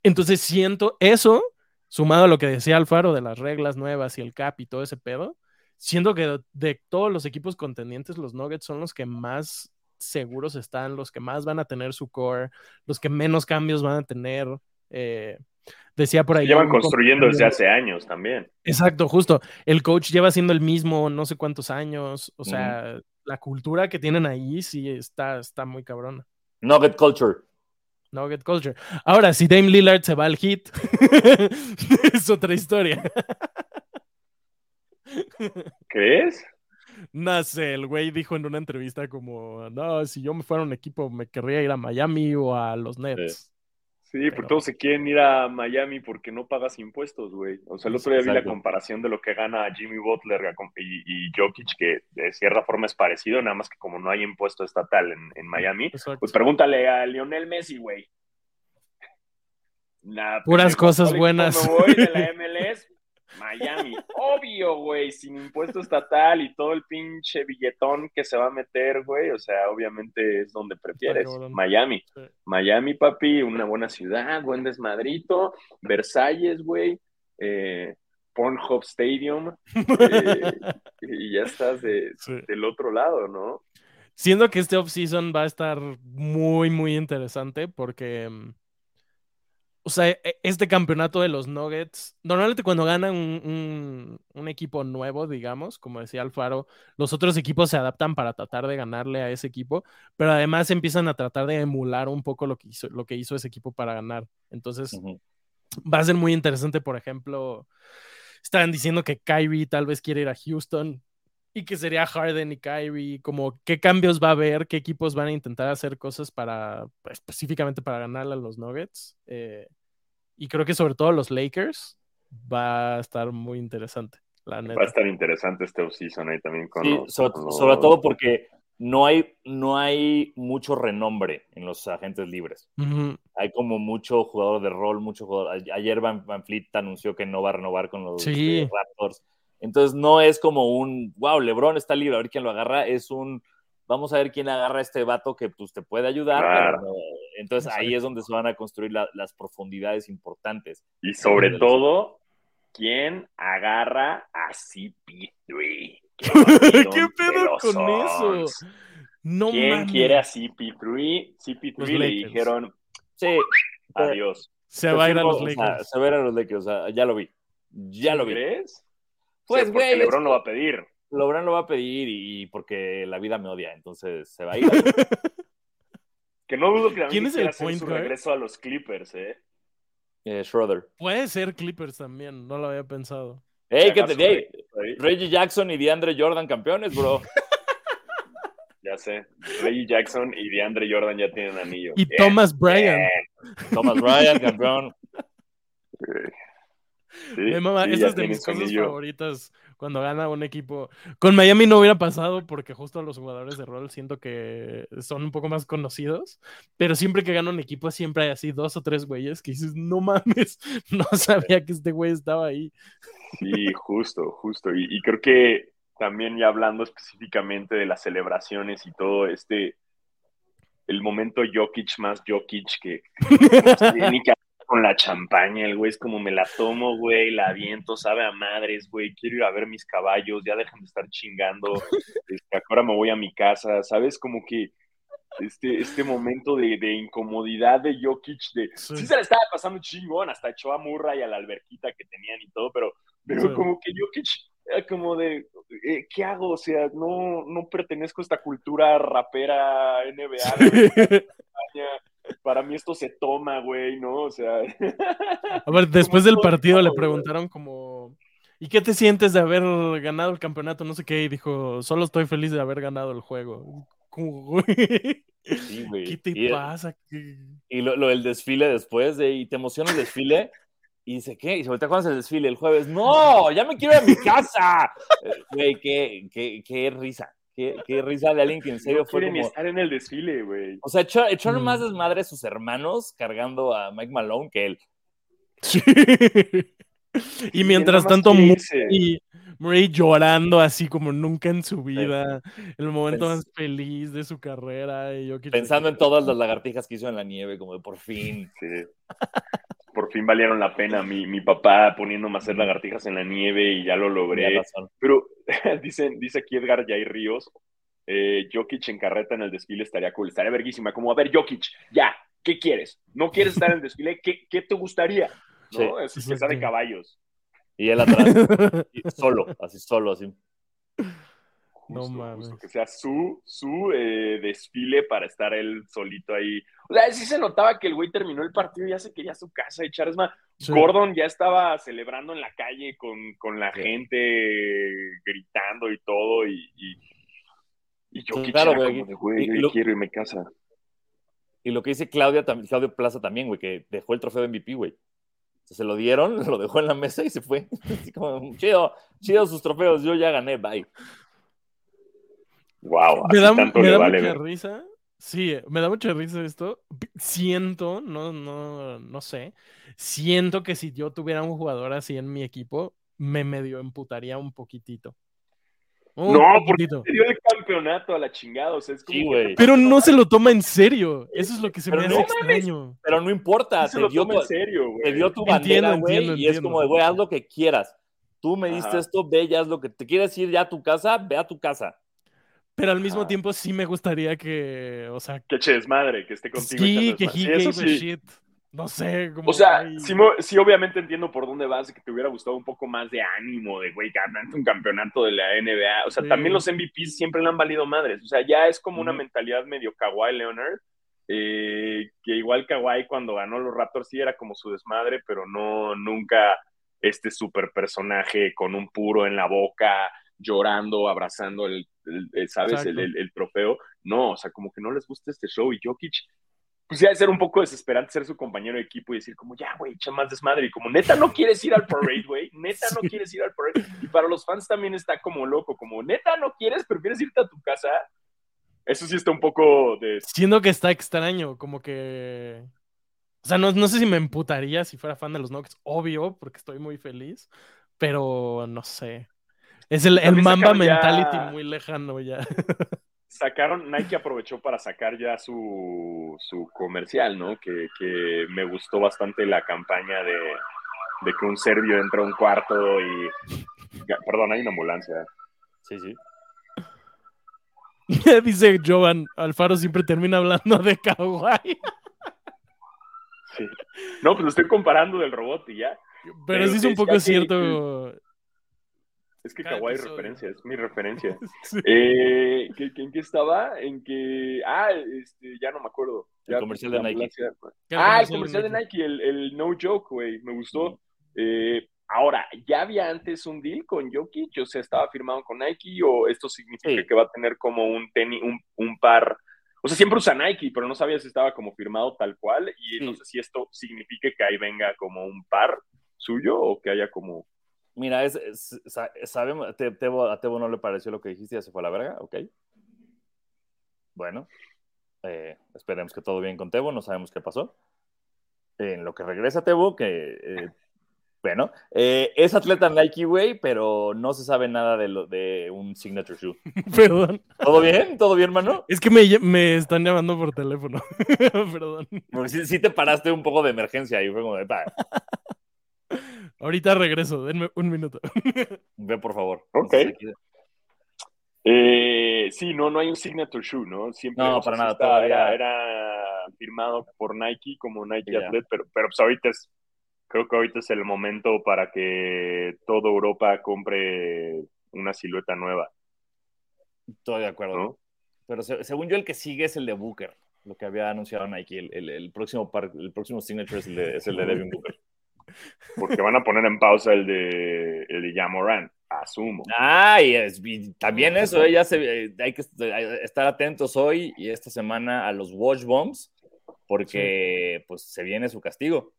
Entonces, siento eso, sumado a lo que decía Alfaro de las reglas nuevas y el cap y todo ese pedo, siento que de, de todos los equipos contendientes, los Nuggets son los que más seguros están, los que más van a tener su core, los que menos cambios van a tener. eh, decía por ahí. Llevan construyendo desde hace años también. Exacto, justo. El coach lleva siendo el mismo no sé cuántos años. O sea, la cultura que tienen ahí sí está, está muy cabrona. Nugget Culture. Nugget Culture. Ahora, si Dame Lillard se va al hit, es otra historia. ¿Crees? No sé, el güey dijo en una entrevista como, no, si yo me fuera a un equipo me querría ir a Miami o a los Nets. Sí, Pero- porque todos se quieren ir a Miami porque no pagas impuestos, güey. O sea, el otro día vi la comparación de lo que gana Jimmy Butler y, y Jokic, que de cierta forma es parecido, nada más que como no hay impuesto estatal en, en Miami, Exacto. pues pregúntale a Lionel Messi, güey. Nah, Puras cosas ¿cuál equipo buenas. Me voy de la MLS, Miami. Obvio, güey, sin impuesto estatal y todo el pinche billetón que se va a meter, güey. O sea, obviamente es donde prefieres. Miami. Sí. Miami, papi, una buena ciudad, buen desmadrito, Versalles, güey, eh, Pornhub Stadium, eh, y ya estás de- Sí. del otro lado, ¿no? Siento que este offseason va a estar muy, muy interesante porque, mm, o sea, e- este campeonato de los Nuggets, normalmente cuando ganan un, un- un equipo nuevo, digamos, como decía Alfaro, los otros equipos se adaptan para tratar de ganarle a ese equipo, pero además empiezan a tratar de emular un poco lo que hizo, lo que hizo ese equipo para ganar. Entonces, va a ser muy interesante, por ejemplo, estaban diciendo que Kyrie tal vez quiere ir a Houston y que sería Harden y Kyrie, como qué cambios va a haber, qué equipos van a intentar hacer cosas para, pues, específicamente para ganarle a los Nuggets. Eh, y creo que sobre todo los Lakers va a estar muy interesante, la Va a neta. estar interesante este offseason ahí también con Sí, los- sobre, con los- sobre todo porque no hay, no hay mucho renombre en los agentes libres. Hay como mucho jugador de rol, mucho jugador. a- Ayer Van, Van Fleet anunció que no va a renovar con los Sí. eh, Raptors. Entonces no es como un, wow, LeBron está libre, a ver quién lo agarra. Es un, vamos a ver quién agarra a este vato que pues, te puede ayudar. Claro. pero Entonces ahí es donde se van a construir la- las profundidades importantes. Y sobre Sí. todo, ¿quién agarra a CP3? ¿Qué pedo con eso? No ¿Quién quiere a CP3? CP3 Los le Lakers. dijeron Sí, adiós. Se va a ir a los Prefiero, o sea, Lakers. se va a ir a los Lakers, o sea, ya lo vi. Ya lo vi. ¿Crees? Pues, Sí, porque güey, LeBron es- lo va a pedir. LeBron lo va a pedir y porque la vida me odia, entonces se va a ir. Que no dudo que ¿Quién también es quiera el hacer point su guard? regreso a los Clippers, ¿eh? Eh, Schroeder. Puede ser Clippers también, no lo había pensado. Hey, que te hey. Reggie Jackson y DeAndre Jordan campeones, bro. Ya sé. Reggie Jackson y DeAndre Jordan ya tienen anillo. Y Bien, Thomas Bryant. bien. Thomas Bryant, campeón. Sí, Me mama, sí, esa ya es de mis cosas favoritas cuando gana un equipo. Con Miami no hubiera pasado porque justo los jugadores de rol siento que son un poco más conocidos, pero siempre que gana un equipo siempre hay así dos o tres güeyes que dices, no mames, no sabía que este güey estaba ahí. Sí, justo, justo. Y, y creo que también ya hablando específicamente de las celebraciones y todo este, el momento Jokic más Jokic que no sé ni qué hacer con la champaña, el güey es como me la tomo, güey, la aviento, sabe a madres, güey, quiero ir a ver mis caballos, ya dejan de estar chingando, este, ahora me voy a mi casa, ¿sabes? Como que este, este momento de, de incomodidad de Jokic, de Sí. sí. se le estaba pasando chingón, hasta echó a Murray a la alberquita que tenían y todo, pero, pero Sí. como que Jokic era como de, eh, ¿qué hago? O sea, no, no pertenezco a esta cultura rapera NBA, güey, Para mí esto se toma, güey, ¿no? O sea. A ver, después del partido le preguntaron como. ¿Y qué te sientes de haber ganado el campeonato? No sé qué. Y dijo, solo estoy feliz de haber ganado el juego. Sí, güey. ¿Qué te y, pasa? Y lo, lo, del desfile después, de, y te emociona el desfile. Y dice, ¿qué? Y se voltea cuando es el desfile el jueves. ¡No! ¡Ya me quiero ir a mi casa! Güey, qué, qué, qué risa. Qué, qué, risa de alguien que en serio no fue como... estar en el desfile, güey. O sea, echó, echaron mm. más desmadre a sus hermanos cargando a Mike Malone que él. Sí. y mientras tanto, Murray, Murray, llorando así como nunca en su vida. Sí. El momento Pens más feliz de su carrera. Y yo Pensando en todas las lagartijas que hizo en la nieve, como de por fin. Sí. Por fin valieron la pena. Mi, mi papá poniéndome a hacer lagartijas en la nieve y ya lo logré. Pero dicen, dice aquí Edgar Jay Ríos, eh, Jokic en carreta en el desfile estaría cool, estaría verguísima. Como, a ver, Jokic, ya, ¿qué quieres? ¿No quieres estar en el desfile? ¿Qué, qué te gustaría? ¿No? Sí, es que está de caballos. Y él atrás, solo, así solo, así. Justo, no mames. Justo, que sea su, su eh, desfile para estar él solito ahí. O sea, sí se notaba que el güey terminó el partido y ya se quería a su casa echar. Es más, sí. Gordon ya estaba celebrando en la calle con, con la sí. gente gritando y todo. Y, y, y yo sí, claro, güey, de, güey, yo lo, quiero irme a casa. Y lo que dice Claudia, Claudio Plaza también, güey, que dejó el trofeo de MVP, güey. Se lo dieron, lo dejó en la mesa y se fue. Así como, chido, chido sus trofeos, yo ya gané, bye. Wow, me da, me da vale mucha risa. Sí, me da mucha risa esto. Siento, no, no, no sé. Siento que si yo tuviera un jugador así en mi equipo, me medio emputaría un poquitito. Un no, porque dio el campeonato a la chingada. O sea, es como sí, güey. Pero no se lo toma en serio. Eso es lo que se pero me no hace extraño. Pero no importa. Se te, dio tu, en serio, te dio tu bandera, güey. Y es como, güey, haz lo que quieras. Tú me diste Ajá. esto, ve, ya haz lo que te quieres ir ya a tu casa, ve a tu casa pero al mismo tiempo sí me gustaría que, o sea... Que eches madre, que esté contigo. Sí, que he sí, eso sí. shit. No sé, como... O sea, sí, sí, obviamente entiendo por dónde vas, que te hubiera gustado un poco más de ánimo, de, güey, ganando un campeonato de la NBA. O sea, sí. también los MVPs siempre le han valido madres. O sea, ya es como una mentalidad medio Kawhi Leonard, eh, que igual Kawhi cuando ganó los Raptors sí era como su desmadre, pero no, nunca este super personaje con un puro en la boca, llorando, abrazando el, el, el ¿sabes? El, el, trofeo. No, o sea, como que no les gusta este show y Jokic, pues ya de ser un poco desesperante ser su compañero de equipo y decir como, ya, güey, echa más desmadre. Y como, neta, no quieres ir al parade, güey. Neta, no quieres ir al parade. Y para los fans también está como loco, como, neta, no quieres, prefieres irte a tu casa. Eso sí está un poco de... Siendo que está extraño, como que... O sea, no, no sé si me emputaría si fuera fan de los Nuggets, obvio, porque estoy muy feliz, pero no sé. Es el, el Mamba Mentality muy lejano ya. Sacaron, Nike aprovechó para sacar ya su, su comercial, ¿no? Que, que, me gustó bastante la campaña de, de, que un serbio entra a un cuarto y... Perdón, hay una ambulancia. Sí, sí. Dice Jovan, Alfaro siempre termina hablando de Kawaii. Sí. No, pues lo estoy comparando del robot y ya. Pero, Pero sí es un poco cierto... Que es que Kawhi es referencia, es mi referencia. sí. eh, ¿que, que, ¿En qué estaba? En que. Ah, este, ya no me acuerdo. Ya, el comercial de Nike. Ah, el comercial de Nike, el, el No Joke, güey. Me gustó. Eh, ahora, ¿ya había antes un deal con Jokic? O sea, ¿estaba firmado con Nike? ¿O esto significa sí. que va a tener como un, tenis, un, un par? O sea, siempre usa Nike, pero no sabía si estaba como firmado tal cual. Y sí. no sé si esto significa que ahí venga como un par suyo o que haya como Mira, es, es, sabemos, Tebo, a Tebo no le pareció lo que dijiste, ya se fue a la verga, ok. Bueno, eh, esperemos que todo bien con Tebo, no sabemos qué pasó. En lo que regresa Tebo, que, eh, bueno, eh, es atleta Nike, güey, pero no se sabe nada de, lo, de un signature shoe. Perdón. ¿Todo bien? ¿Todo bien, mano? Es que me, me están llamando por teléfono. Perdón. Porque sí, sí, te paraste un poco de emergencia y fue como de... Pa. Ahorita regreso, denme un minuto. Ve, por favor. Ok. Eh, sí, no, no hay un signature shoe, ¿no? Siempre no, para nada. Era, era, firmado por Nike como Nike yeah. Athlete, pero, pero pues ahorita es, creo que ahorita es el momento para que toda Europa compre una silueta nueva. Estoy de acuerdo. ¿no? Pero se, según yo, el que sigue es el de Booker. lo que había anunciado Nike. El, el, el próximo, par, el próximo signature es el de, es el de Devin Booker. Porque van a poner en pausa el de, el de Jamoran, asumo. Ah, y, es, y también eso, eh, ya se, eh, hay que estar atentos hoy y esta semana a los Watch Bombs, porque pues se viene su castigo.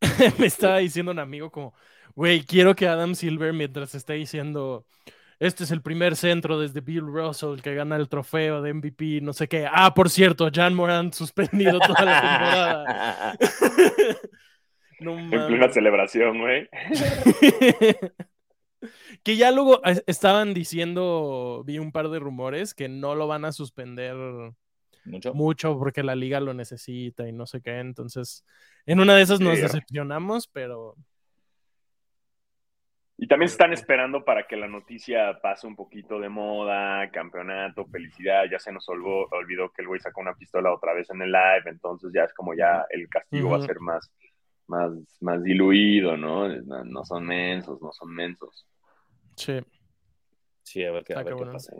Me estaba diciendo un amigo como, güey, quiero que Adam Silver, mientras esté diciendo, este es el primer centro desde Bill Russell que gana el trofeo de MVP, no sé qué. Ah, por cierto, Jan Moran suspendido toda la temporada. no en plena celebración, güey. que ya luego estaban diciendo, vi un par de rumores que no lo van a suspender mucho, mucho porque la liga lo necesita y no sé qué. Entonces, en una de esas nos decepcionamos, pero y también están esperando para que la noticia pase un poquito de moda, campeonato, felicidad. Ya se nos olvidó, que el güey sacó una pistola otra vez en el live, entonces ya es como ya el castigo va a ser más, más, más diluido, ¿no? ¿no? son mensos, no son mensos. Sí. Sí, a ver qué, a ver qué pasa.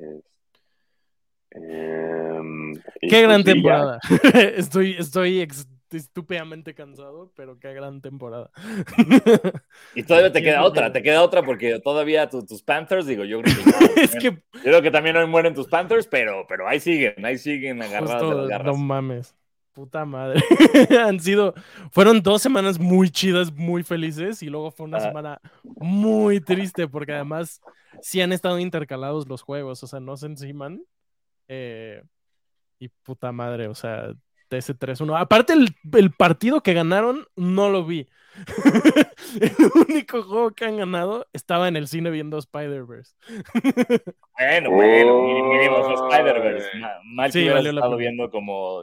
Em, qué gran pues temporada. estoy, estoy estúpidamente cansado, pero qué gran temporada. y todavía te queda otra, te queda otra porque todavía tus Panthers, digo, yo creo que, es que... yo creo que también no mueren tus Panthers, pero, pero ahí siguen, ahí siguen agarrados de las garras. No mames. Puta madre. Han sido, fueron dos semanas muy chidas, muy felices, y luego fue una semana muy triste, porque además sí han estado intercalados los juegos, o sea, no se enciman. Eh, y puta madre, o sea, ese 3-1. Aparte, el, partido que ganaron no lo vi. el único juego que han ganado estaba en el cine viendo Spider-Verse. bueno, bueno, mínimo Spider-Verse. Mal sí, que estado viendo como.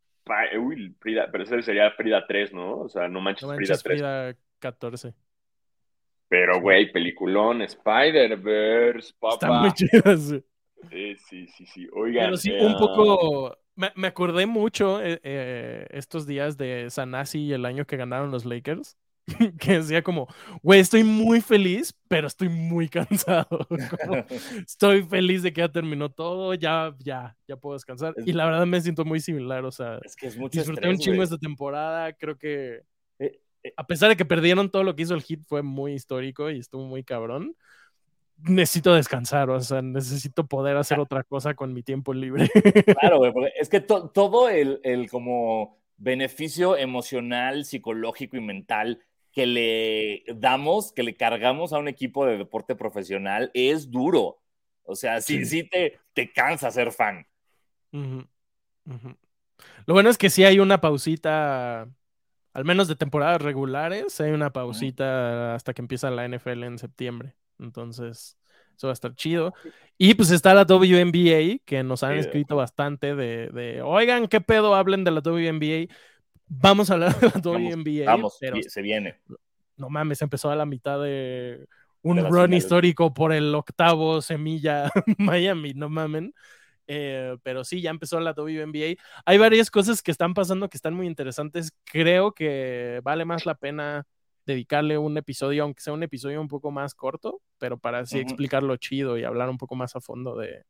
Uy, Frida, pero ese sería Frida 3, ¿no? O sea, no manches, no manches Frida 3. Frida 14. Pero, güey, peliculón, Spider-Verse, papá. Está muy chido, sí. Sí, sí, sí. Oigan. Pero sí, un poco. Me, me acordé mucho eh, eh, estos días de Sanasi y el año que ganaron los Lakers. que decía como, güey, estoy muy feliz, pero estoy muy cansado. estoy feliz de que ya terminó todo, ya, ya, ya puedo descansar. Y la verdad me siento muy similar, o sea, es que es mucho disfruté un chingo esta temporada, creo que eh, eh, a pesar de que perdieron todo lo que hizo el hit, fue muy histórico y estuvo muy cabrón. Necesito descansar, o sea, necesito poder hacer ah. otra cosa con mi tiempo libre. claro, güey, porque es que todo el, el como beneficio emocional, psicológico y mental que le damos, que le cargamos a un equipo de deporte profesional es duro. O sea, sí, sí, te, te cansa ser fan. Lo bueno es que sí hay una pausita, al menos de temporadas regulares, hay una pausita hasta que empieza la NFL en septiembre. Entonces, eso va a estar chido. Y pues está la WNBA, que nos han escrito bastante de, de, oigan, ¿qué pedo? Hablen de la WNBA. Vamos a hablar de la WNBA. Vamos, pero se viene. No mames, empezó a la mitad de un run histórico por el octavo semilla Miami, no mamen. Eh, pero sí, ya empezó la WNBA. Hay varias cosas que están pasando que están muy interesantes. Creo que vale más la pena dedicarle un episodio, aunque sea un episodio un poco más corto, pero para así explicarlo chido y hablar un poco más a fondo de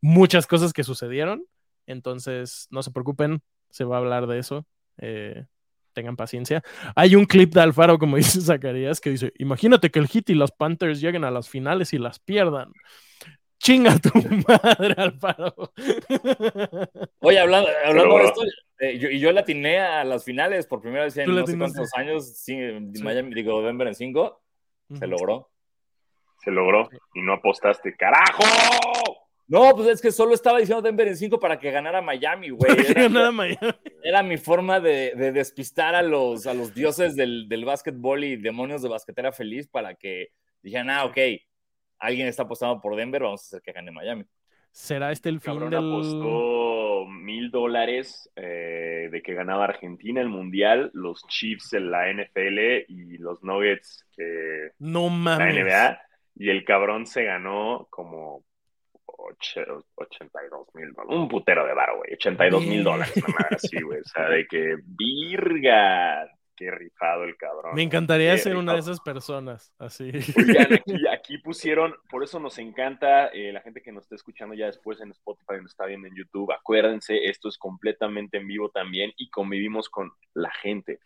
muchas cosas que sucedieron. Entonces, no se preocupen, se va a hablar de eso. Eh, tengan paciencia. Hay un clip de Alfaro, como dice Zacarías, que dice: Imagínate que el Hit y los Panthers lleguen a las finales y las pierdan. Chinga tu madre, Alfaro. Oye, hablando, hablando de esto, eh, yo, y yo latiné a las finales por primera vez en no sé cuántos años, sí, Miami, digo, Denver en cinco, se logró. Se logró y no apostaste. ¡Carajo! No, pues es que solo estaba diciendo Denver en 5 para que ganara Miami, güey. Era, era, mi forma de, despistar a los, a los dioses del, del básquetbol y demonios de basquetera feliz para que dijeron, ah, ok, alguien está apostando por Denver, vamos a hacer que gane Miami. ¿Será este el fin Cabrón del...? apostó mil dólares eh, de que ganaba Argentina el Mundial, los Chiefs en la NFL y los Nuggets que No la. NBA. Y el cabrón se ganó como 82 mil dólares. Un putero de varo, güey. 82 mil dólares, madre así, güey. O sea, de que virga. Qué rifado el cabrón. Me encantaría ser una de esas personas, así. Oigan, aquí, aquí pusieron, por eso nos encanta eh, la gente que nos está escuchando ya después en Spotify, nos está viendo en YouTube. Acuérdense, esto es completamente en vivo también y convivimos con la gente.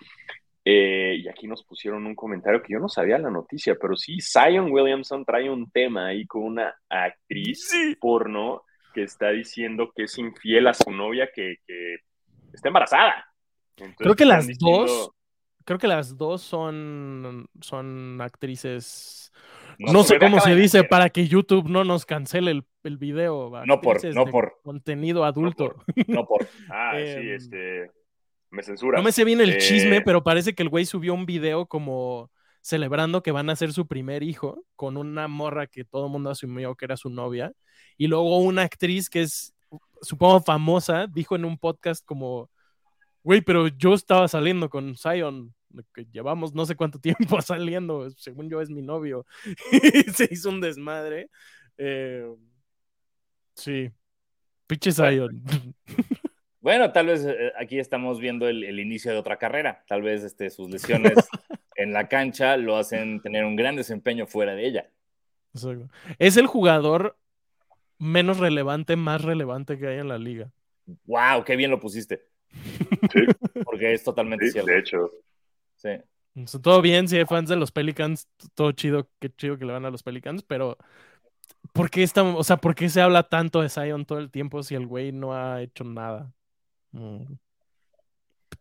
Eh, y aquí nos pusieron un comentario que yo no sabía la noticia, pero sí, Zion Williamson trae un tema ahí con una actriz porno que está diciendo que es infiel a su novia que, que está embarazada. Entonces, Creo que las diciendo- dos, creo que las dos son, son actrices. No, No, sé cómo se dice para que YouTube no nos cancele el, el video. No por- no por- contenido adulto. No por. Ah, sí, Em, este. Me censura. No me sé bien el Eh, chisme, pero parece que el güey subió un video como celebrando que van a ser su primer hijo con una morra que todo el mundo asumió que era su novia. Y luego una actriz que es, supongo, famosa, dijo en un podcast como, güey, pero yo estaba saliendo con Zion, que llevamos no sé cuánto tiempo saliendo, según yo es mi novio. Y se hizo un desmadre. Eh, sí. Pinche Zion. Bueno, tal vez eh, aquí estamos viendo el, el inicio de otra carrera. Tal vez este, sus lesiones en la cancha lo hacen tener un gran desempeño fuera de ella. Exacto. Es el jugador menos relevante, más relevante que hay en la liga. ¡Wow! ¡Qué bien lo pusiste! Sí, Porque es totalmente sí, cierto. de hecho. Sí. Todo bien, si hay fans de los Pelicans, todo chido, qué chido que le van a los Pelicans, pero ¿por qué, está, o sea, ¿por qué se habla tanto de Zion todo el tiempo si el güey no ha hecho nada?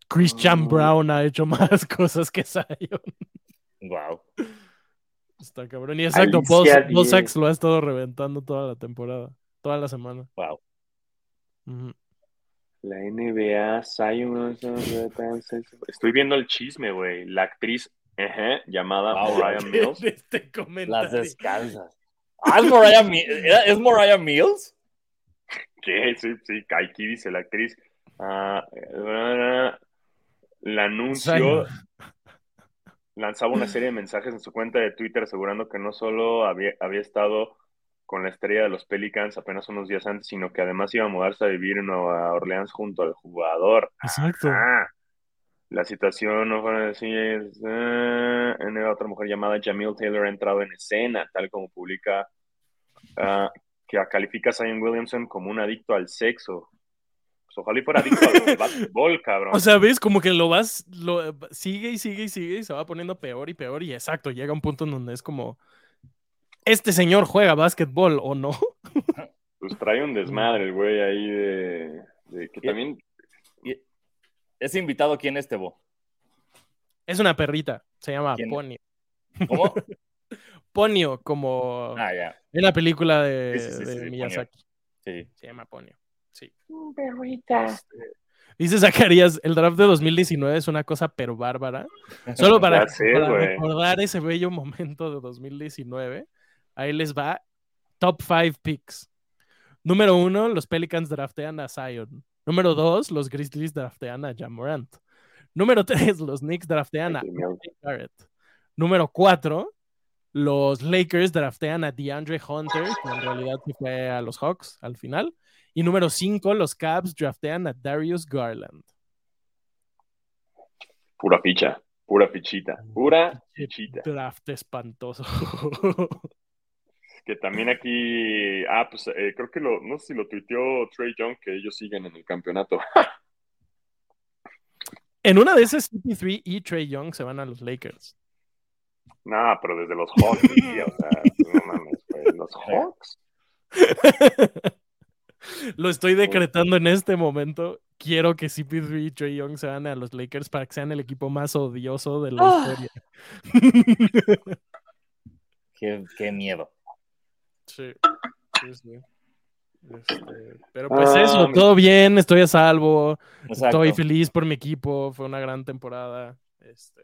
Christian Mm. Brown ha hecho más cosas que Zion. ¡Wow! Está cabrón. Y exacto, Bo, Alicia Bo Diez. Sachs lo ha estado reventando toda la temporada, toda la semana. ¡Wow! La NBA, Zion. Estoy viendo el chisme, güey. La actriz ajá, llamada Wow. Mariah Mills. Este. Las descansas. Ah, ¿es Mariah, Mi- ¿era- ¿Es Mariah Mills? ¿Qué? Sí, sí, aquí dice la actriz. Ah, eh, la anuncio. Zion. lanzaba una serie de mensajes en su cuenta de Twitter asegurando que no solo había, había estado con la estrella de los Pelicans apenas unos días antes, sino que además iba a mudarse a vivir en Nueva Orleans junto al jugador. Exacto. Ah, la situación no fue así. es, eh, en otra mujer llamada Jamil Taylor ha entrado en escena, tal como publica ah, que califica a Zion Williamson como un adicto al sexo. Pues ojalá y fuera adicto al básquetbol, cabrón. O sea, ves como que lo vas, lo sigue y sigue y sigue y se va poniendo peor y peor y exacto, llega un punto en donde es como, este señor juega básquetbol o no. Pues trae un desmadre el güey ahí de, de que Y- también ¿Ese invitado quién es, Tebo? Es una perrita, se llama ¿Quién? Ponio. ¿Cómo? Ponio, como Ah, ya. en la película de, Sí, sí, sí, de sí, Ponyo. Miyazaki. Sí. Se llama Ponio. Sí. Perrita. Este, Dice Zacarías, el draft de 2019 es una cosa pero bárbara. Solo para, recordar ese bello momento de 2019, ahí les va top 5 picks. Número uno, los Pelicans draftean a Zion. Número dos, los Grizzlies draftean a Jamorant. Número tres, los Knicks draftean a Barrett. Número cuatro, los Lakers draftean a DeAndre Hunter, que en realidad se fue a los Hawks al final. Y número cinco, los Cavs draftean a Darius Garland. pura ficha, pura fichita, pura fichita. Draft espantoso. Que también aquí, ah, pues eh, creo que lo, no sé si lo tuiteó Trey Young, que ellos siguen en el campeonato. en una de esas, CP3 y Trey Young se van a los Lakers. nah, pero desde los Hawks, sí, o sea, no mames, güey, los Hawks. Lo estoy decretando en este momento. Quiero que CP3 y Trey Young se van a los Lakers para que sean el equipo más odioso de la Ah. historia. Qué, qué miedo. Sí, sí, sí. Este, pero pues Ah, eso, mi- todo bien, estoy a salvo, Exacto. estoy feliz por mi equipo, fue una gran temporada. Este,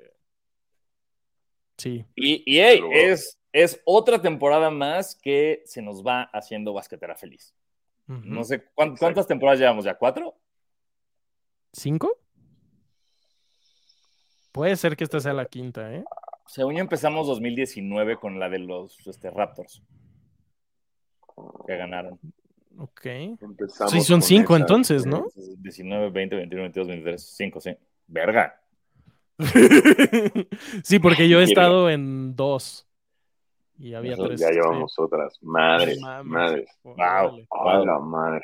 sí, Y, y hey, Pero- es, es otra temporada más que se nos va haciendo basquetera feliz. No sé, ¿cuán- ¿cuántas temporadas llevamos ya? ¿Cuatro? ¿Cinco? Puede ser que esta sea la quinta, ¿eh? Según yo empezamos 2019 con la de los este, Raptors. Que ganaron. Ok. Empezamos Sí, son cinco esa. entonces, ¿no? 19, 20, 21, 22, 23, 5, sí. Verga. sí, porque yo he estado en dos. Y había Nosotros tres. Ya llevamos otras. Madres, Mames. madres. Wow. Órale. A la madre.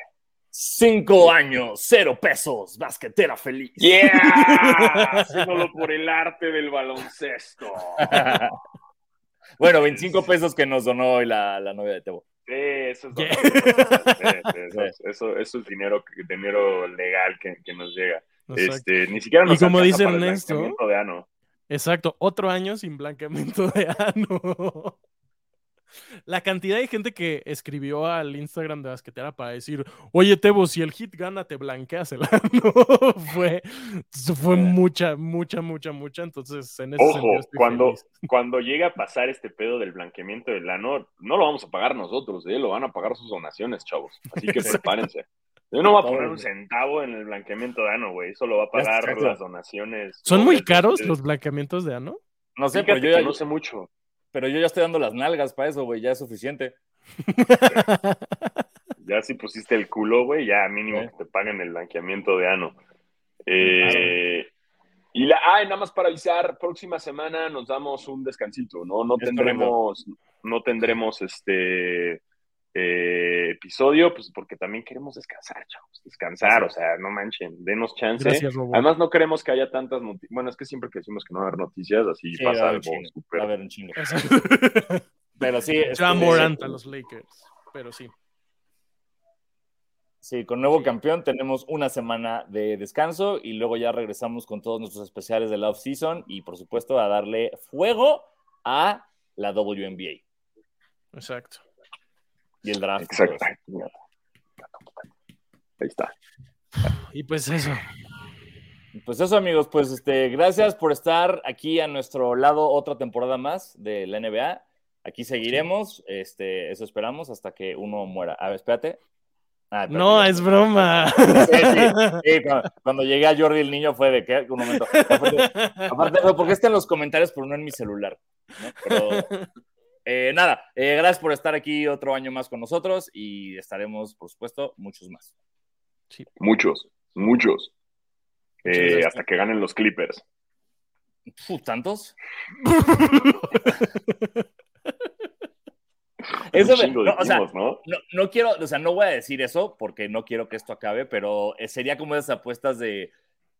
Cinco años, cero pesos, basquetera feliz. ¡Yeah! Haciéndolo por el arte del baloncesto. bueno, 25 pesos que nos donó hoy la, la novia de Tebo. Sí, eso es, eso, es- eso, eso es dinero, dinero legal que, que nos llega. Exacto. Este, ni siquiera nos Y como dice Ernesto- blanqueamiento de ano. Exacto, otro año sin blanqueamiento de ano. La cantidad de gente que escribió al Instagram de Basquetera para decir, oye Tebo, si el hit gana, te blanqueas el ano. fue fue mucha, mucha, mucha, mucha. Entonces, en ese Ojo, cuando, feliz. cuando llegue a pasar este pedo del blanqueamiento del ano, no lo vamos a pagar nosotros, ¿eh? lo van a pagar sus donaciones, chavos. Así que Exacto. prepárense. Yo no voy a poner un centavo en el blanqueamiento de ano, güey. Eso lo va a pagar Exacto. las donaciones. ¿Son muy caros los blanqueamientos de ano? No sé, Fíjate pero yo, ya, no sé mucho. Pero yo ya estoy dando las nalgas para eso, güey, ya es suficiente. Ya si pusiste el culo, güey, ya mínimo Sí. que te paguen el blanqueamiento de ano. Eh, Y la, ah, y nada más para avisar, próxima semana nos damos un descansito, ¿no? No Es tendremos, no tendremos este eh, episodio, pues porque también queremos descansar, chavos, descansar, o sea, no manchen, denos chance. Gracias, Robo. Además, no queremos que haya tantas noticias. Bueno, es que siempre que decimos que no va a haber noticias, así Sí, pasa algo súper. va a haber un chingo. Pero sí, este, Ya Morant a los Lakers. Pero sí. Sí, con nuevo Sí. campeón tenemos una semana de descanso y luego ya regresamos con todos nuestros especiales de la off-season y por supuesto a darle fuego a la WNBA Exacto. Y el draft. Exacto. Ahí está. Y pues eso. Pues eso amigos, pues este, gracias por estar aquí a nuestro lado otra temporada más de la NBA. Aquí seguiremos, este, eso esperamos hasta que uno muera. A ver, espérate. Ah, espérate, No, es broma. Sí, sí, sí, cuando, cuando llegué a Jordi el niño fue de que un momento. Aparte, aparte, porque está en los comentarios, pero no en mi celular. ¿no? Pero eh, nada, eh, gracias por estar aquí otro año más con nosotros y estaremos, por supuesto, muchos más. Muchos, muchos. Eh, hasta que ganen los Clippers. Uf, ¿Tantos? Eso me- no, o sea, ¿no? No, no quiero, o sea, no voy a decir eso porque no quiero que esto acabe, pero sería como esas apuestas de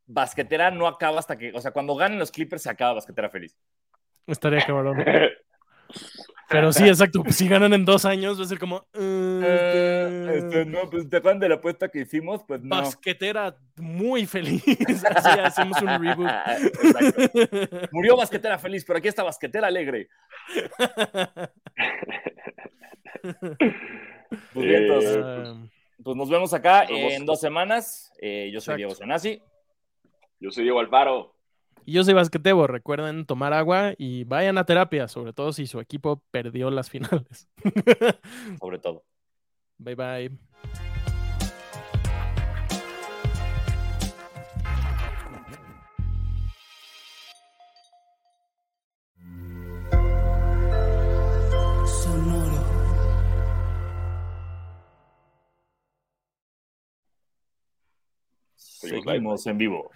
basquetera no acaba hasta que, o sea, cuando ganen los Clippers se acaba basquetera feliz. Estaría cabrón. Pero sí, exacto. pues si ganan en dos años, va a ser como. Eh, este, no, pues te acuerdan de la apuesta que hicimos, pues no. Basquetera muy feliz. Así hacemos un reboot. Exacto. Murió basquetera feliz, pero aquí está basquetera alegre. Pues bien, Eh, entonces, Ah, pues nos vemos acá en dos semanas. Eh, yo soy Exacto. Diego Senasi. Yo soy Diego Alfaro. Y yo soy Basquetebo. Recuerden tomar agua y vayan a terapia, sobre todo si su equipo perdió las finales. sobre todo. bye bye. Seguimos live. Seguimos en vivo.